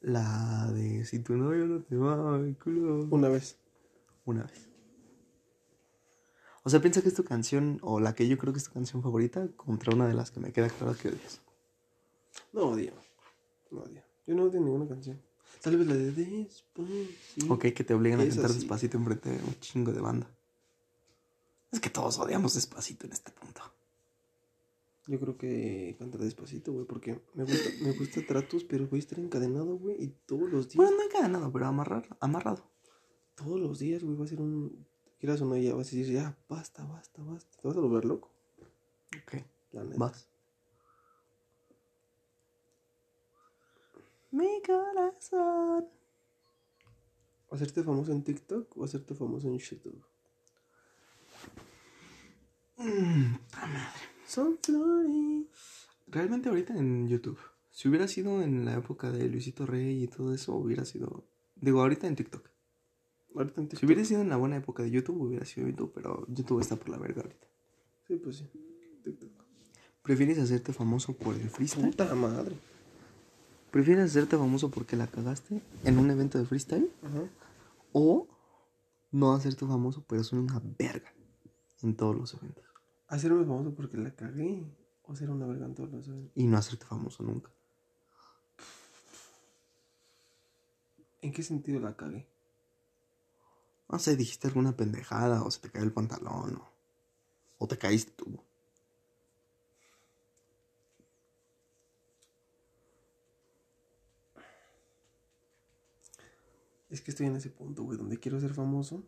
la de si tu novio no te va, el culo. Una vez. Una vez. O sea, piensa que es tu canción, o la que yo creo que es tu canción favorita, contra una de las que me queda claro que odias. No odio. No odio. Yo no odio ninguna canción. Tal vez la de Despacito. Ok, que te obligan a cantar sí. despacito enfrente de un chingo de banda. Es que todos odiamos despacito en este punto. Yo creo que cantar despacito, güey, porque me gusta, me gusta tratos, pero voy a estar encadenado, güey, y todos los días, Bueno, no encadenado, pero amarrar, amarrado. todos los días, güey, va a ser un, quieras o no, ya vas a decir, ya, basta, basta, basta, te vas a volver loco, Ok, la neta. vas. Mi corazón. ¿Hacerte famoso en TikTok o hacerte famoso en YouTube? Mm, puta madre. Son flores. Realmente ahorita en YouTube. Si hubiera sido en la época de Luisito Rey y todo eso, hubiera sido... Digo, ahorita en TikTok. Ahorita en Si TikTok. hubiera sido en la buena época de YouTube, hubiera sido YouTube, pero YouTube está por la verga ahorita. Sí, pues sí. TikTok. ¿Prefieres hacerte famoso por el freestyle? Puta madre. ¿Prefieres hacerte famoso porque la cagaste en un evento de freestyle? Ajá. ¿O no hacerte famoso pero ser una verga en todos los eventos? Hacerme famoso porque la cagué o ser una verga en todos los eventos. Y no hacerte famoso nunca. ¿En qué sentido la cagué? No sé, dijiste alguna pendejada o se te cayó el pantalón o, o te caíste tú. Es que estoy en ese punto, güey, donde quiero ser famoso.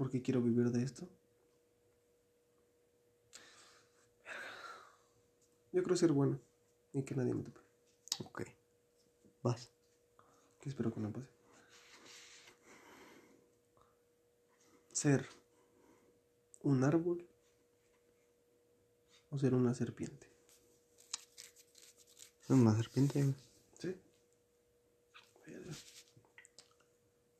Porque quiero vivir de esto. Yo creo ser bueno y que nadie me tope. Ok. Vas. Que espero que no pase. Ser un árbol o ser una serpiente. Una serpiente. güey. ¿Sí?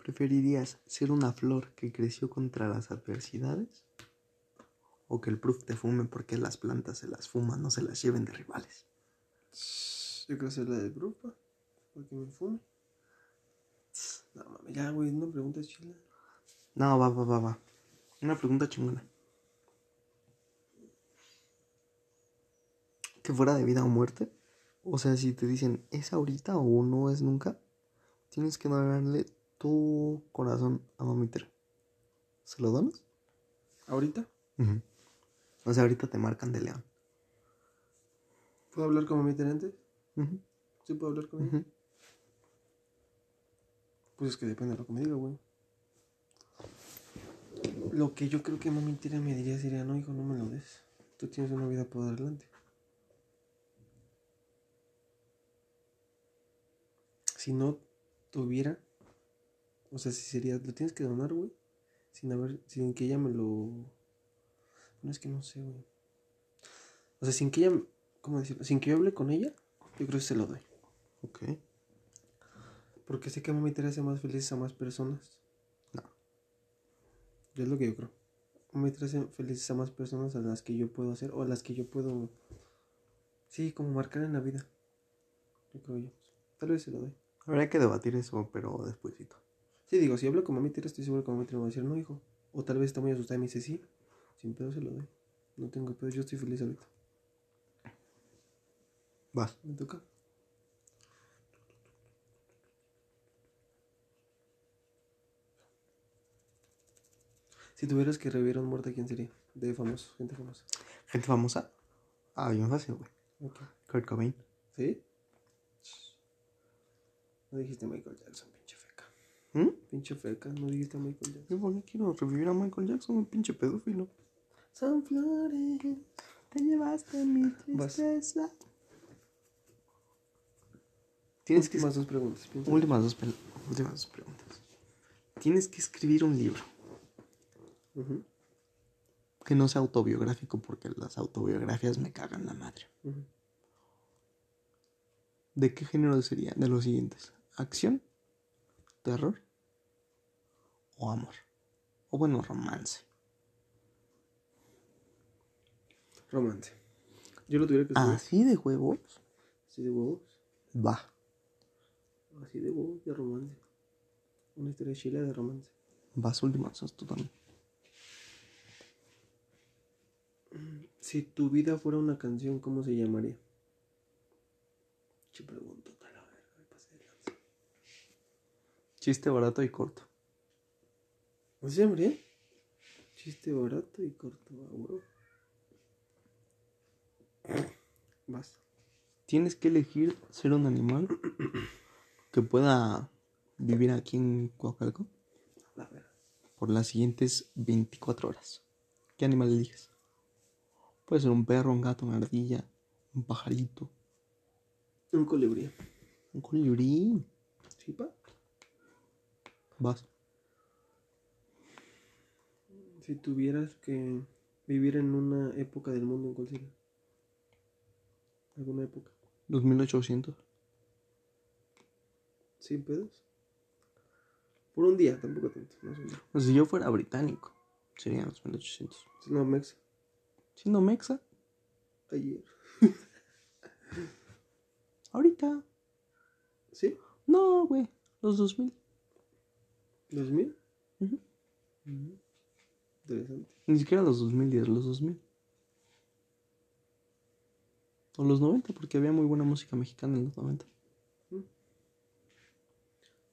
¿Preferirías ser una flor que creció contra las adversidades? ¿O que el proof te fume porque las plantas se las fuman, no se las lleven de rivales? Yo quiero hacer la del grupo. Porque me fume. No mames, ya, güey, una pregunta chila. No, va, va, va, va. Una pregunta chingona. Que fuera de vida o muerte. O sea, si te dicen, ¿es ahorita o no es nunca? Tienes que darle tu corazón a mamita. ¿Se lo donas? ¿Ahorita? O sea, ahorita te marcan de león. ¿Puedo hablar con mi tenente? Ujú, ¿Sí puedo hablar con ella? Pues es que depende de lo que me diga, güey. Lo que yo creo que mami tira me diría sería, no, hijo, no me lo des. Tú tienes una vida por delante. Si no tuviera, o sea, si sería, lo tienes que donar, güey, sin haber, sin que ella me lo... No es que no sé, güey. O sea, sin que ella, ¿cómo decirlo? Sin que yo hable con ella, yo creo que se lo doy. Ok. Porque sé que te hace más felices a más personas. No. Yo es lo que yo creo. Te hace felices a más personas a las que yo puedo hacer o a las que yo puedo. Sí, como marcar en la vida. Yo creo yo. Tal vez se lo doy. Habría que debatir eso, pero despuésito. Sí, digo, si hablo con mami tira, estoy seguro que mami tira me va a decir, no, hijo. O tal vez está muy asustada y me dice, sí. Sin pedo se lo doy. No tengo pedo, yo estoy feliz ahorita. Vas. Me toca. Si tuvieras que revivir a un muerto, ¿quién sería? De famoso, gente famosa. ¿Gente famosa? Ah, bien fácil, güey. Ok. Kurt Cobain. ¿Sí? No dijiste Michael Jackson. ¿Mm? Pinche feca, no dijiste Michael Jackson. Yo, ¿por qué quiero revivir a Michael Jackson? Un pinche pedófilo. Son flores. Te llevaste mi Vas. tristeza. Tienes que Últimas dos preguntas. Últimas dos, últimas dos preguntas. Tienes que escribir un libro Ujú, que no sea autobiográfico porque las autobiografías me cagan la madre. ujú. ¿De qué género sería? De los siguientes: acción, terror o amor. O bueno, romance. Romance. Yo lo tuviera que escribir. Así de huevos. Así de huevos. Va. Así de huevos de romance. Una historia chila de romance. Vas últimas dos tú también. Si tu vida fuera una canción, ¿cómo se llamaría? Che pregunto, a la verga, me pasé de lanza. Chiste barato y corto. ¿Cómo se llamaría? Chiste barato y corto, a huevo. Vas. Tienes que elegir ser un animal que pueda vivir aquí en Coacalco La verga. por las siguientes 24 horas. ¿Qué animal eliges? Puede ser un perro, un gato, una ardilla, un pajarito, Un colibrí. un colibrí. ¿Sí, pa? Vas. Si tuvieras que vivir en una época del mundo, ¿en cuál sería? ¿Alguna época? 2800. ¿Sin pedos? Por un día, tampoco tanto. Más o menos. Pues si yo fuera británico, serían los 1800. No, Mexa. Siendo mexa, Ayer. ahorita. ¿Sí? No, güey. Los 2000. ¿2000? Ujú. Ujú. Interesante. Ni siquiera los 2010, los 2000. O los 90, porque había muy buena música mexicana en los 90.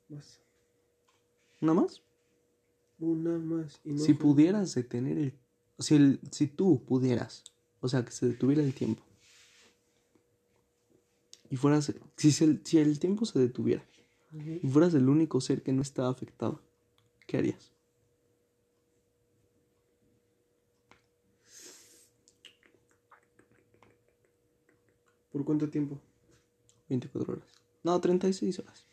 Más. ¿Una más? Una más. Y no si fue- pudieras detener el... Si, el... si tú pudieras, o sea, que se detuviera el tiempo. Y fueras... Si, se- si el tiempo se detuviera y fueras el único ser que no estaba afectado, ¿qué harías? ¿Por cuánto tiempo? 24 horas. No, 36 horas.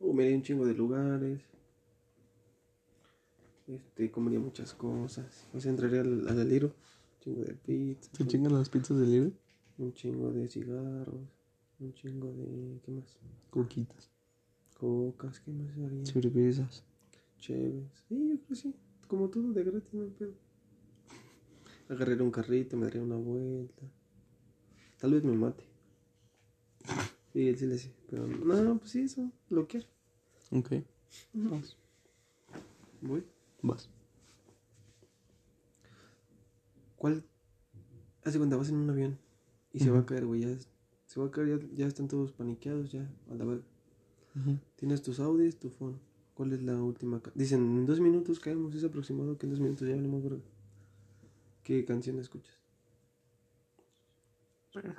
O me iría un chingo de lugares. Este, comería muchas cosas. O sea, entraría al, al aliro. Un chingo de pizza. ¿Te chingan las pizzas del libro? Un chingo de cigarros. Un chingo de. ¿Qué más? Coquitas, Cocas, ¿qué más haría? cervezas. Chéves. Sí, yo creo que sí. Como todo de gratis, no hay pedo. Agarraré un carrito, me daré una vuelta. Tal vez me mate. Sí, él sí le sí. Pero no, pues sí, eso, lo quiero. Ok. Vas. Voy. Vas. ¿Cuál? Hace cuando vas en un avión y se va a caer, güey. Ya, es- se va a caer, ya, ya están todos paniqueados, ya, a la verga. Tienes tus audios, tu phone. ¿Cuál es la última? Dicen, en dos minutos caemos, es aproximado que en dos minutos ya hablemos, verga. ¿Qué canción escuchas?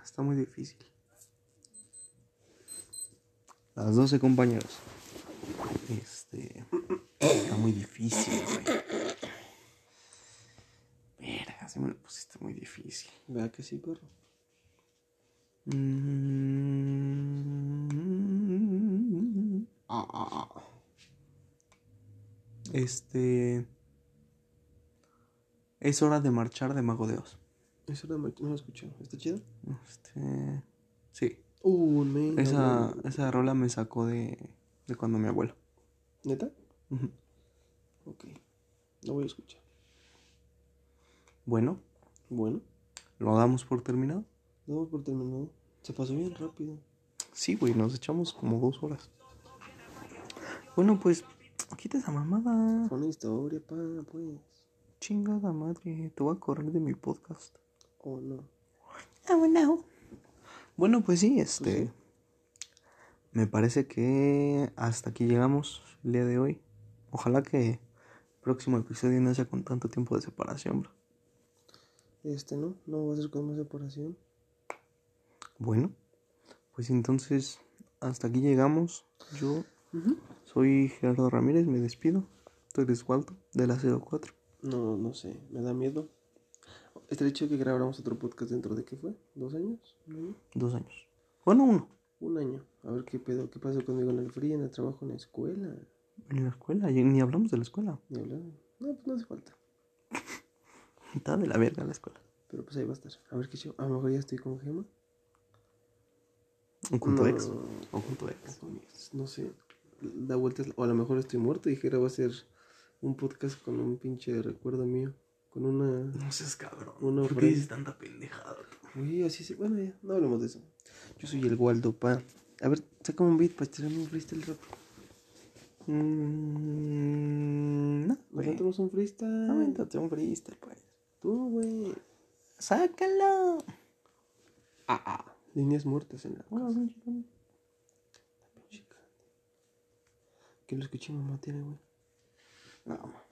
Está muy difícil. Las 12 compañeros. Este. Está muy difícil, güey. Verga, se me lo pusiste muy difícil. Vea que sí, perro. Mm. Ah, ah, ah. Este. Es hora de marchar de Mago de Oz. Eso no, no lo escuché. ¿Está chido? Este. Sí. Uh. Esa, no, no. esa rola me sacó de, de cuando mi abuelo. ¿Neta? Ok. No voy a escuchar. Bueno, Bueno, ¿lo damos por terminado? damos por terminado. Se pasó bien rápido. Sí, güey, nos echamos como dos horas. Bueno, pues, quita esa mamada. Fue una historia, pa, pues. Chingada madre, te voy a correr de mi podcast. Oh, no. Bueno, pues sí, este. sí. Me parece que hasta aquí llegamos el día de hoy. Ojalá que el próximo episodio no sea con tanto tiempo de separación, bro. Este no, no va a ser con más separación. Bueno, pues entonces hasta aquí llegamos. Yo soy Gerardo Ramírez, me despido. Tú eres Waldo de la 04. No, no sé, me da miedo. Estaría chido que grabáramos otro podcast dentro de qué fue, dos años, un año, Dos años. Bueno, uno. un año. A ver qué pedo, qué pasó conmigo en el frío, en el trabajo, en la escuela. En la escuela, ni hablamos de la escuela. Ni hablar. No, pues no hace falta. Está de la verga la escuela. Pero pues ahí va a estar. A ver qué chido. A lo mejor ya estoy con Gema. ¿O con tu No. ex? ¿O con tu ex? No sé. Da vueltas. O a lo mejor estoy muerto y Jera va a ser un podcast con un pinche recuerdo mío. Con una. No seas cabrón. Uno ¿Por qué dices tanta pendejada? Uy, así se. Bueno, ya, no hablemos de eso. Yo soy el Waldo, pa. A ver, saca un beat para tirarme un freestyle rap. Mmm. No, güey. Nosotros un freestyle. Avéntate un freestyle, pues. Tú, güey. ¡Sácalo! Ah, ah. Líneas muertas en la. Pinche cabrón. pinche. Que lo escuché mamá tiene, güey. No, ma.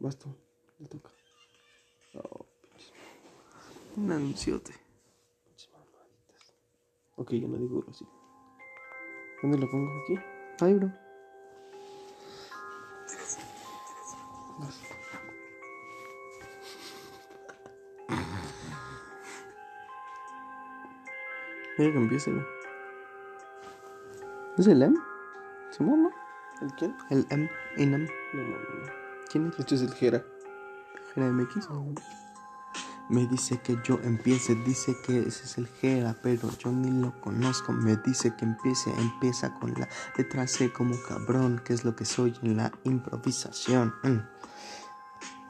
Vas tú. Le toca. Oh, pinches, Un anunciote. pinches mamaditas. Ok, yo no digo así. ¿Dónde lo pongo? Aquí. Ay, bro. Vas. Mira que empiece, güey. ¿Es el M? ¿Simón, no? ¿El quién? El M. Inam. No, no, no. ¿Quién es? Este es el Jera. Gera MX. Me dice que yo empiece, dice que ese es el Gera, pero yo ni lo conozco. Me dice que empiece, empieza con la letra C como cabrón, que es lo que soy en la improvisación. Mm.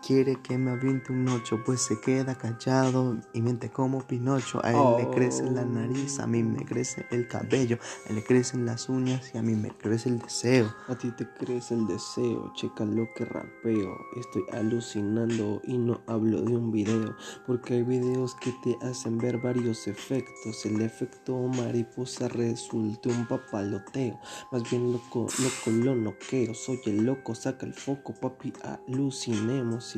Quiere que me aviente un ocho, pues se queda callado y miente como Pinocho. A él le crece la nariz, a mí me crece el cabello, a él le crecen las uñas y a mí me crece el deseo. A ti te crees el deseo, checa lo que rapeo. Estoy alucinando y no hablo de un video, porque hay videos que te hacen ver varios efectos. El efecto mariposa resulta un papaloteo, más bien loco, loco lo noqueo. Soy el loco, saca el foco, papi, alucinemos.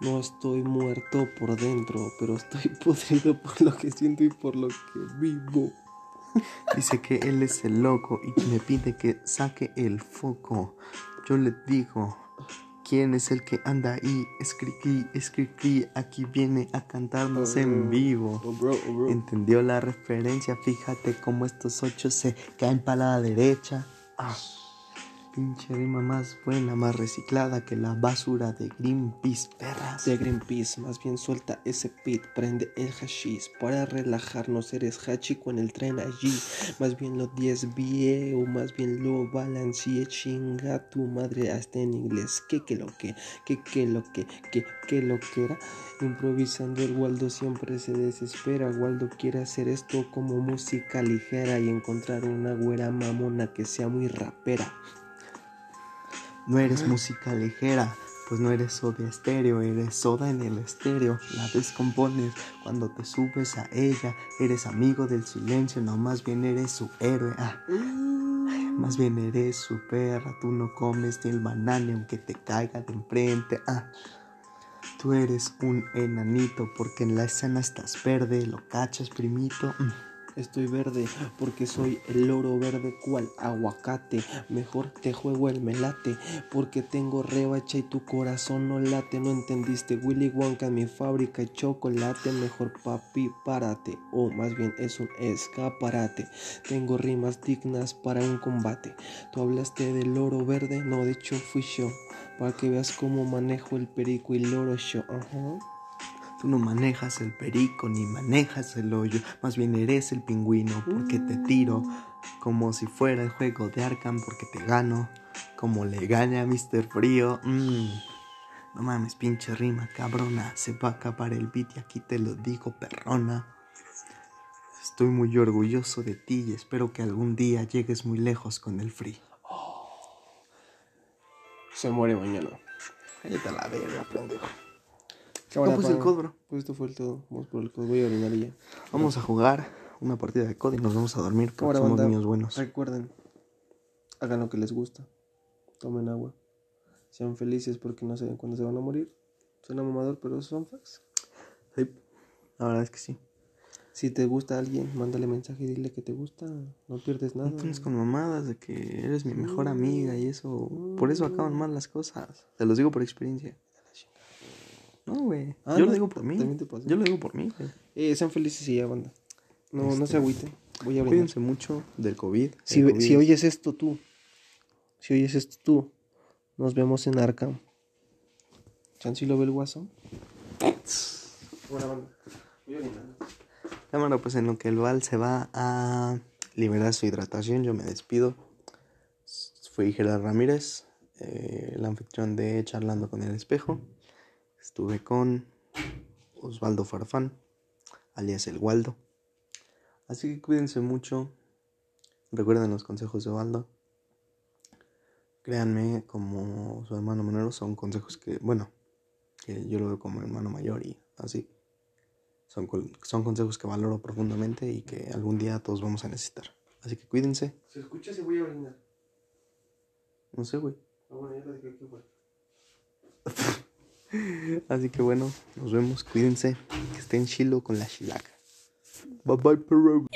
No estoy muerto por dentro, pero estoy podrido por lo que siento y por lo que vivo. Dice que él es el loco y me pide que saque el foco. Yo le digo, ¿quién es el que anda ahí? Escriquí, escriquí, aquí viene a cantarnos en vivo. Oh, bro, oh, bro. Entendió la referencia, fíjate cómo estos ocho se caen para la derecha. Ah, Pinche rima más buena, más reciclada que la basura de Greenpeace, perras. De Greenpeace, más bien suelta ese pit, prende el hashish para relajarnos. Eres hachico en el tren allí, más bien lo desvié o más bien lo balanceé. Chinga tu madre hasta en inglés. Que que lo que, que que lo que, que que lo que era. Improvisando el Waldo siempre se desespera. Waldo quiere hacer esto como música ligera y encontrar una güera mamona que sea muy rapera. No eres música ligera, pues no eres soda estéreo, eres soda en el estéreo. La descompones cuando te subes a ella. Eres amigo del silencio, no más bien eres su héroe. Ah. Más bien eres su perra, tú no comes del banane aunque te caiga de enfrente. Ah. Tú eres un enanito porque en la escena estás verde, lo cachas primito. Mm. Estoy verde porque soy el loro verde cual aguacate. Mejor te juego el melate porque tengo rebacha y tu corazón no late. No entendiste Willy Wonka en mi fábrica de chocolate. Mejor papi párate o más bien es un escaparate. Tengo rimas dignas para un combate. Tú hablaste del loro verde, no de hecho fui yo. Para que veas cómo manejo el perico y loro yo. Ajá. Tú no manejas el perico ni manejas el hoyo, más bien eres el pingüino porque te tiro como si fuera el juego de Arkham porque te gano, como le gane a Mr. Frío. Mm. No mames, pinche rima cabrona, se va a acabar el beat y aquí te lo digo perrona. Estoy muy orgulloso de ti y espero que algún día llegues muy lejos con el free. Se muere mañana. Cállate la verga, pendejo. Cámara, No, pues el pa. COD, bro. Pues esto fue el todo. Vamos por el COD. Voy a orinar y ya. Vamos a jugar una partida de COD y nos vamos a dormir porque somos banda. niños buenos. Recuerden, hagan lo que les gusta. Tomen agua. Sean felices porque no saben cuándo se van a morir. Suena mamador, pero son facts. Sí, la verdad es que sí. Si te gusta alguien, mándale mensaje y dile que te gusta. No pierdes nada. No tienes con mamadas de que eres mi mejor amiga y eso. Por eso acaban mal las cosas. Te los digo por experiencia. No, güey. Ah, Yo no, lo digo por mí. también te pasó. Yo lo digo por mí, güey. Eh, sean felices y ya, banda. No, no Este, se agüiten. Voy a. Cuídense mucho del COVID. Si, COVID si es- oyes esto tú, si oyes esto tú, nos vemos en Arkham. ¿Chansi lo ve el guaso? Buena banda. Cámara, pues en lo que el Val se va a liberar su hidratación, yo me despido. Fui Gerard Ramírez, eh, el anfitrión de Charlando con el Espejo. Estuve con Osvaldo Farfán, alias El Waldo. Así que cuídense mucho. Recuerden los consejos de Osvaldo. Créanme, como su hermano menor, son consejos que, bueno, que yo lo veo como hermano mayor y así. Son, consejos que valoro profundamente y que algún día todos vamos a necesitar. Así que cuídense. Se escucha si voy a orinar. No sé, güey. Ah, bueno, ya lo dije aquí fue. Así que bueno, nos vemos. Cuídense. Que estén chilo con la chilaca. Bye bye, perro.